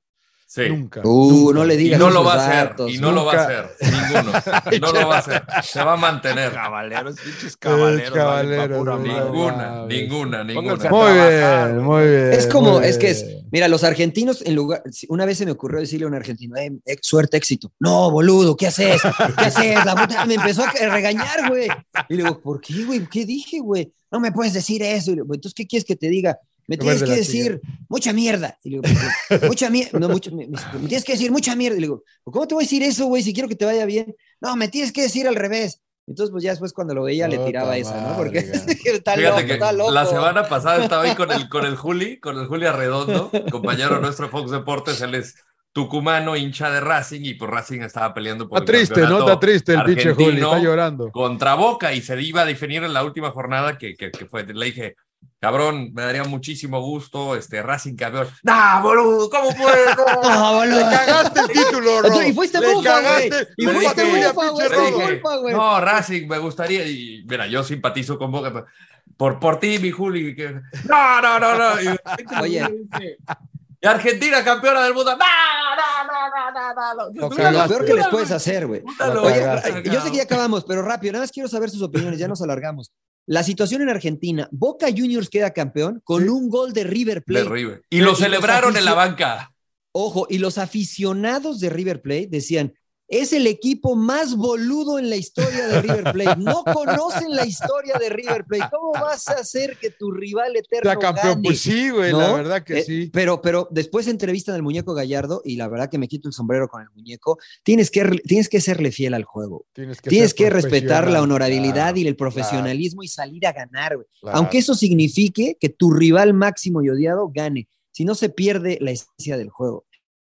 Sí. Nunca. uh, nunca. no le Y digas no lo va a hacer. Y no lo va a hacer. Ninguno. No lo va a hacer. Se va a mantener. Cabaleros, pinches caballeros, güey. madre. Ninguna, ninguna, ninguna. Muy bien, muy bien. Es como, es que es, mira, los argentinos, en lugar, una vez se me ocurrió decirle a un argentino, eh, eh, suerte, éxito. No, boludo, ¿qué haces? ¿Qué haces? La puta me empezó a regañar, güey. Y le digo, ¿por qué, güey? ¿Qué dije, güey? No me puedes decir eso. Y le digo, entonces, ¿qué quieres que te diga? Me tienes que decir mucha mierda. Y le digo, "¿Por qué? mucha mierda. No, mucho- me, me- me tienes que decir mucha mierda. Y le digo, ¿cómo te voy a decir eso, güey? Si quiero que te vaya bien. No, me tienes que decir al revés. Entonces, pues ya después cuando lo veía le tiraba esa, ¿no? Porque madre, está loco, que está loco. la semana pasada estaba ahí con el, con el Juli, con el Juli Arredondo, compañero nuestro Fox Deportes, él es tucumano, hincha de Racing, y pues Racing estaba peleando por Está el triste, ¿no? Está triste el pinche Juli, está llorando. Contra Boca, y se iba a definir en la última jornada que, que, que fue, le dije, cabrón, me daría muchísimo gusto, este, Racing campeón. ¡Nah, boludo! ¿Cómo puedo? No, boludo. Le cagaste el título. Y fuiste Le bufa, güey. cagaste. Y fuiste bufa, güey. No, Racing, me gustaría. Y mira, yo simpatizo con Boca. pero Por, por ti, mi Juli. que- no, no, no, no. Y, Oye. y Argentina, campeona del mundo. No, no, no, no, no, no. Lo peor que les puedes hacer, güey. Oye, yo sé que ya acabamos, pero rápido, nada más quiero saber sus opiniones, ya nos alargamos. La situación en Argentina, Boca Juniors queda campeón con Sí. un gol de River De Plate. River. Y lo los celebraron en la banca. Ojo, y los aficionados de River Plate decían, es el equipo más boludo en la historia de River Plate. No conocen la historia de River Plate. ¿Cómo vas a hacer que tu rival eterno Sea campeón. gane? Pues sí, güey, la verdad que Eh, sí. Pero, pero después entrevistan al muñeco Gallardo y la verdad que me quito el sombrero con el muñeco. Tienes que, tienes que serle fiel al juego. Tienes que, Tienes que respetar la honorabilidad Claro, y el profesionalismo y salir a ganar, güey. claro. Aunque eso signifique que tu rival máximo y odiado gane. Si no se pierde la esencia del juego.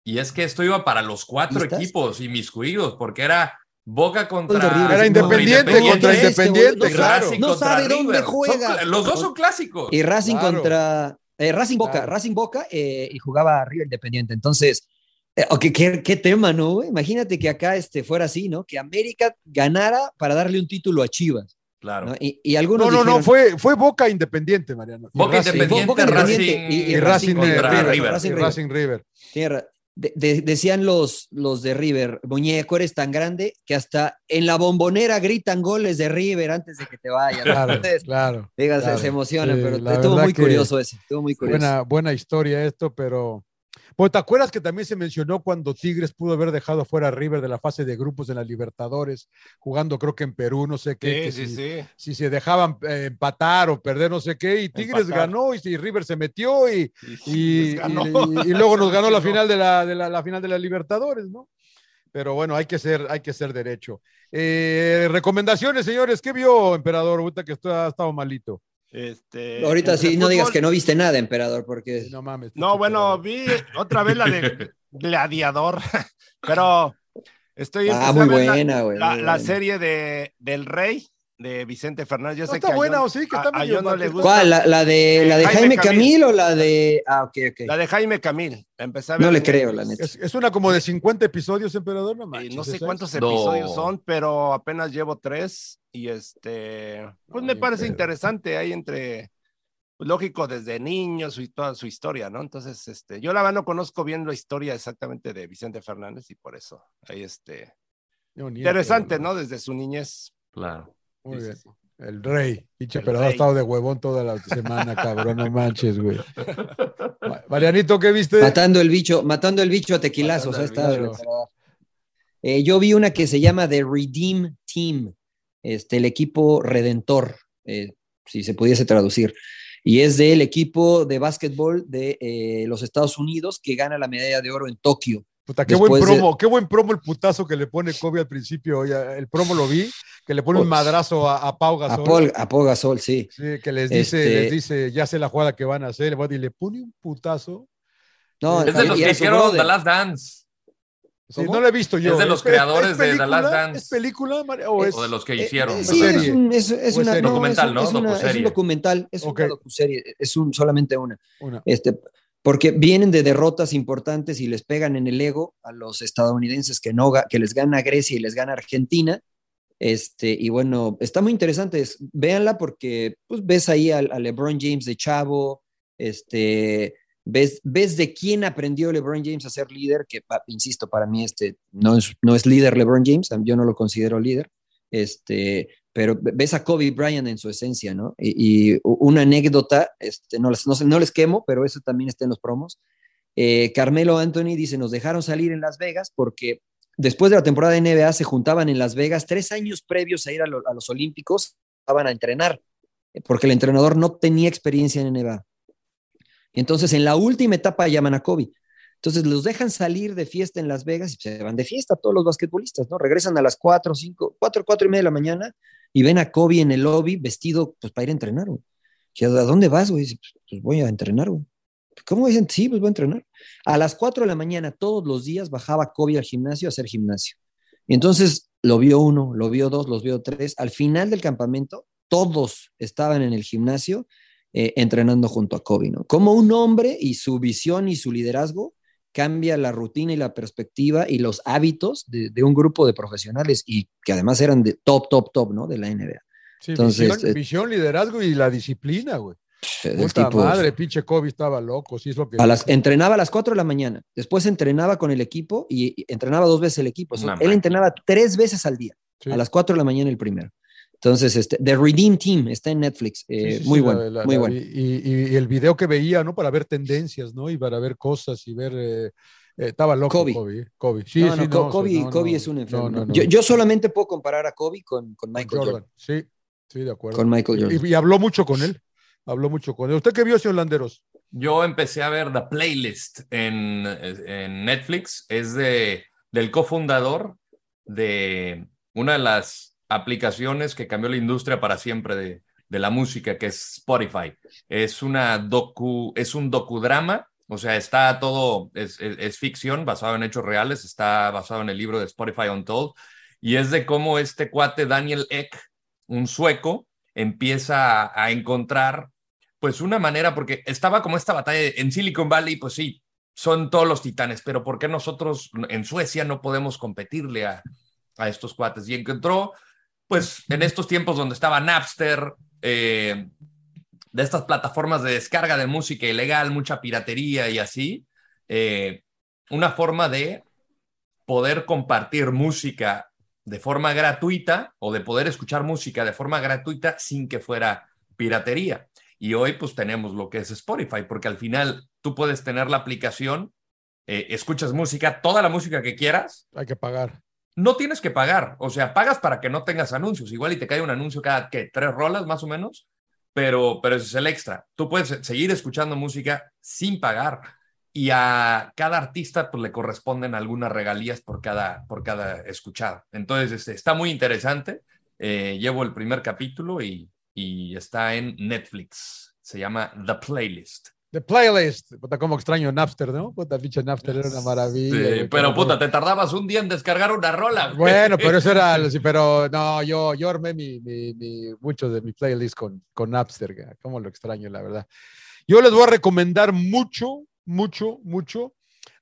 Y es que esto iba para los cuatro ¿Listas? equipos inmiscuidos, porque era Boca contra. Era independiente No, contra este, independiente, boludo, y no claro. Racing No contra sabe dónde River. juega. Son- los dos son clásicos. Y Racing Claro. contra. eh, Racing Boca, Claro. Racing Boca eh, y jugaba River Independiente. Entonces, eh, ok, ¿qué, qué tema, ¿no? Imagínate que acá este, fuera así, ¿no? Que América ganara para darle un título a Chivas. Claro. ¿no? Y, y algunos No, no, no, fue, fue Boca Independiente, Mariano. Y Boca. Independiente, Boca Independiente Racing, y- Y Racing, River. River. Racing Y River. Racing River. De- de- decían los, los de River, muñeco, eres tan grande que hasta en la bombonera gritan goles de River antes de que te vayas. Claro, Entonces, claro. claro. se emocionan, Sí, pero estuvo muy que curioso ese, estuvo muy curioso. Buena, buena historia esto, pero. Pues, ¿te acuerdas que también se mencionó cuando Tigres pudo haber dejado fuera a River de la fase de grupos en la Libertadores, jugando creo que en Perú, no sé qué, que Sí, sí, si, sí. si se dejaban eh, empatar o perder, no sé qué, y Tigres Empatar. ganó y, River se metió y, luego nos ganó la final de la, de la, la final de la Libertadores, ¿no? Pero bueno, hay que ser, hay que ser derecho. Eh, recomendaciones, señores, ¿qué vio, emperador, ahorita que esto ha estado malito? Este, Ahorita sí, no digas que no viste nada, emperador, porque No mames. No, bueno, vi otra vez la de Gladiador, pero estoy ah, muy la- buena, güey. la, muy la buena. serie de del Rey de Vicente Fernández. Yo No sé está que buena, John- o sí, que está a medio John no mal, le que- gusta. ¿Cuál? ¿La, la de, la de Jaime Jaime, Camil. Camil o la de.? Ah, ok, ok. La de Jaime Camil. la empecé a No le creo, la neta. Es, es una como de 50 episodios, emperador, no Y manches. no sé ¿esa cuántos? No. episodios son, pero apenas llevo tres y este, pues me parece interesante ahí entre, pues, lógico desde niños y toda su historia, ¿no? Entonces, este, yo la verdad no conozco bien la historia exactamente de Vicente Fernández y por eso, ahí este, No, interesante. ¿no? Desde su niñez. Claro. Muy Sí, bien. sí, sí. El rey. Pinche emperador ha estado de huevón toda la semana, cabrón, no manches, güey. Ma- Marianito, ¿qué viste? Matando el bicho, matando el bicho a tequilazos. Está. Eh, yo vi una que se llama The Redeem Team, este, el equipo redentor, eh, si se pudiese traducir. Y es del equipo de básquetbol de eh, los Estados Unidos que gana la medalla de oro en Tokio. Puta, qué buen de- promo, qué buen promo el putazo que le pone Kobe al principio. ya, el promo lo vi, que le pone un Ups. madrazo a, a Pau A Gasol. Paul, a Paul Gasol, sí. Sí, que les dice, Este- les dice, ya sé la jugada que van a hacer, y le pone un putazo. No, Es de los que hicieron brother. The Last Dance. Sí, no lo he visto yo. Es de los creadores de The? Last Dance. ¿Es película María, o, es, O de los que Eh, hicieron. eh, ¿no? sí, es, Serie. un, es, es ¿O es una, no, Documental, ¿no? es una- es un documental, es una docuserie, es un, solamente una. una? Este, porque vienen de derrotas importantes y les pegan en el ego a los estadounidenses que, no, que les gana Grecia y les gana Argentina. Este, y bueno, está muy interesante. es- véanla porque pues, ves ahí a, LeBron James de Chavo, este, ves, ves de quién aprendió LeBron James a ser líder, que insisto, para mí este, no, es, no es líder LeBron James, yo no lo considero líder. Este, pero ves a Kobe Bryant en su esencia, ¿no? Y, y una anécdota, este, no, no, no les quemo, pero eso también está en los promos. Eh, Carmelo Anthony dice, nos dejaron salir en Las Vegas porque después de la temporada de NBA se juntaban en Las Vegas tres años previos a ir a, lo- a los Olímpicos, estaban a entrenar, eh, porque el entrenador no tenía experiencia en NBA. Entonces, en la última etapa llaman a Kobe. Entonces, los dejan salir de fiesta en Las Vegas y se van de fiesta todos los basquetbolistas, ¿no? Regresan a las 4, 5, 4, 4 y media de la mañana y ven a Kobe en el lobby vestido pues para ir a entrenar, güey. ¿A dónde vas, güey? "Pues, Pues voy a entrenar, güey. ¿Cómo dicen? Sí, pues voy a entrenar. A las 4 de la mañana todos los días bajaba Kobe al gimnasio a hacer gimnasio. Y entonces lo vio uno, lo vio dos, los vio tres. Al final del campamento, todos estaban en el gimnasio eh, entrenando junto a Kobe, ¿no? Como un hombre y su visión y su liderazgo cambia la rutina y la perspectiva y los hábitos de, de un grupo de profesionales y que además eran de top, top, top, ¿no? De la NBA. Sí, Entonces, visión, eh, visión, liderazgo y la disciplina, güey. El Puta tipo- madre, pinche Kobe estaba loco, sí es lo que... A las, entrenaba a las 4 de la mañana, después entrenaba con el equipo y, y entrenaba dos veces el equipo. O sea, Una él entrenaba tres veces al día, Sí. a las 4 de la mañana el primero. Entonces, este, The Redeem Team está en Netflix, eh, Sí, sí, muy sí, bueno, la- la- muy la bueno. Y, y- y el video que veía, ¿no? Para ver tendencias, ¿no? Y para ver cosas y ver... eh, eh, estaba loco Kobe. Kobe. ¿eh? Kobe. Sí, no, sí, no, Kobe, no, Kobe no, es un enfermo. no, no, no. Yo, yo solamente puedo comparar a Kobe con, con Michael Jordan. Jordan. Sí, sí, de acuerdo. Con Michael Jordan. Y, y habló mucho con él. Habló mucho con él. ¿Usted qué vio, señor Landeros? Yo empecé a ver The Playlist en, en Netflix. Es de, del cofundador de una de las aplicaciones que cambió la industria para siempre de, de la música, que es Spotify. Es, una docu, es un docudrama, o sea, está todo, es, es- es ficción basado en hechos reales, está basado en el libro de Spotify Untold, y es de cómo este cuate Daniel Eck, un sueco, empieza a, a encontrar pues una manera, porque estaba como esta batalla en Silicon Valley, pues sí, son todos los titanes, pero ¿por qué nosotros en Suecia no podemos competirle a, a estos cuates? Y encontró, pues en estos tiempos donde estaba Napster, eh, de estas plataformas de descarga de música ilegal, mucha piratería y así, eh, una forma de poder compartir música de forma gratuita o de poder escuchar música de forma gratuita sin que fuera piratería. Y hoy pues tenemos lo que es Spotify, porque al final tú puedes tener la aplicación, eh, escuchas música, toda la música que quieras, Hay que pagar. No tienes que pagar, o sea, pagas para que no tengas anuncios, igual y te cae un anuncio cada, ¿qué? Tres rolas más o menos, pero, pero ese es el extra. Tú puedes seguir escuchando música sin pagar y a cada artista pues le corresponden algunas regalías por cada, por cada escuchada. Entonces, este, está muy interesante. Eh, llevo el primer capítulo y, y está en Netflix. Se llama The Playlist. The Playlist. Puta, como extraño Napster, ¿no? Puta, pinche Napster era una maravilla. Sí, güey, pero puta, te tardabas un día en descargar una rola. güey. Bueno, pero eso era, sí, pero no, yo, yo armé mi, mi, mi- mucho de mi playlist con, con Napster, güey. cómo lo extraño, la verdad. Yo les voy a recomendar mucho, mucho, mucho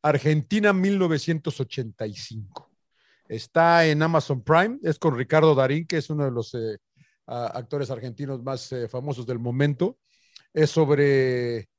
Argentina 1985. Está en Amazon Prime, es con Ricardo Darín, que es uno de los eh, actores argentinos más eh, famosos del momento. Es sobre,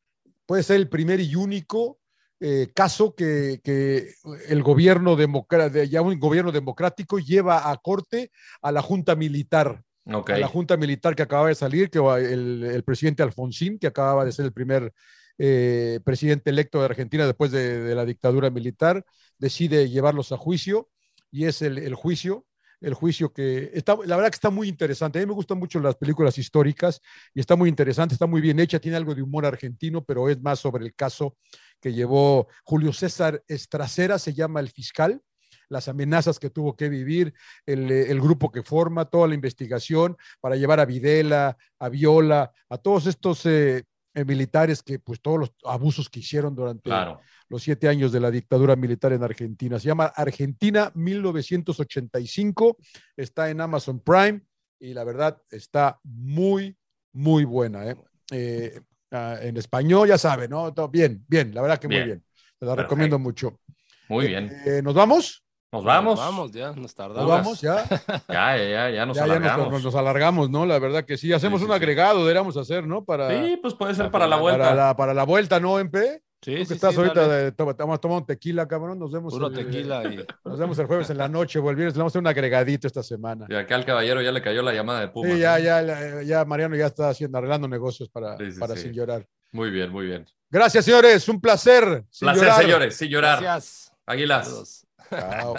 puede ser el primer y único eh, caso que, que el gobierno democrático, ya un gobierno democrático lleva a corte a la junta militar, a la junta militar que acababa de salir, que el, el presidente Alfonsín, que acababa de ser el primer eh, presidente electo de Argentina después de, de la dictadura militar, decide llevarlos a juicio y es el, el juicio. El juicio que está, la verdad que está muy interesante. A mí me gustan mucho las películas históricas y está muy interesante, está muy bien hecha, tiene algo de humor argentino, pero es más sobre el caso que llevó Julio César Estracera, se llama el fiscal, las amenazas que tuvo que vivir, el, eh, el grupo que forma, toda la investigación para llevar a Videla, a Viola, a todos estos eh, eh, militares que, pues, todos los abusos que hicieron durante Claro. los siete años de la dictadura militar en Argentina. Se llama Argentina 1985, está en Amazon Prime y la verdad está muy, muy buena. ¿eh? Eh, ah, en español, ya sabe, ¿no? Todo bien, bien, la verdad que muy Bien. bien. Te la Perfecto. recomiendo mucho. Muy bien. Eh, ¿Nos vamos? Nos vamos. Vamos, ya, nos ¿Nos tardamos. vamos? ¿Ya? Ya, ya, ya, ya nos ya, ya nos, alargamos. nos- nos alargamos, ¿no? La verdad que sí. Hacemos Sí, sí, un sí. agregado, deberíamos hacer, ¿no? Para, Sí, pues puede ser para la vuelta. para, la, para la vuelta, ¿no, MP? Sí, Tú que sí, estás sí, ahorita de toma, toma, toma un tequila, cabrón. Nos vemos. Puro el- tequila y Nos vemos el jueves en la noche o el viernes. Le vamos a hacer un agregadito esta semana. Y acá al caballero ya le cayó la llamada de Puma. Sí, ya, ya, ya, ya Mariano ya está haciendo, arreglando negocios para, Sí, sí, para sí. sin llorar. Muy bien, muy bien. Gracias, señores. Un placer. Sin Placer, llorar. señores, sin llorar. gracias. Águilas. Ah,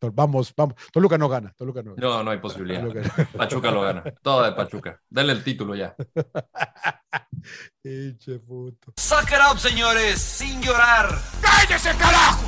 vamos, vamos. Toluca no gana. Toluca no, gana. no, no hay posibilidad. Pachuca lo gana. Todo de Pachuca. Dale el título ya. Eche puto. Suck up, señores, sin llorar. ¡Cállese, carajo!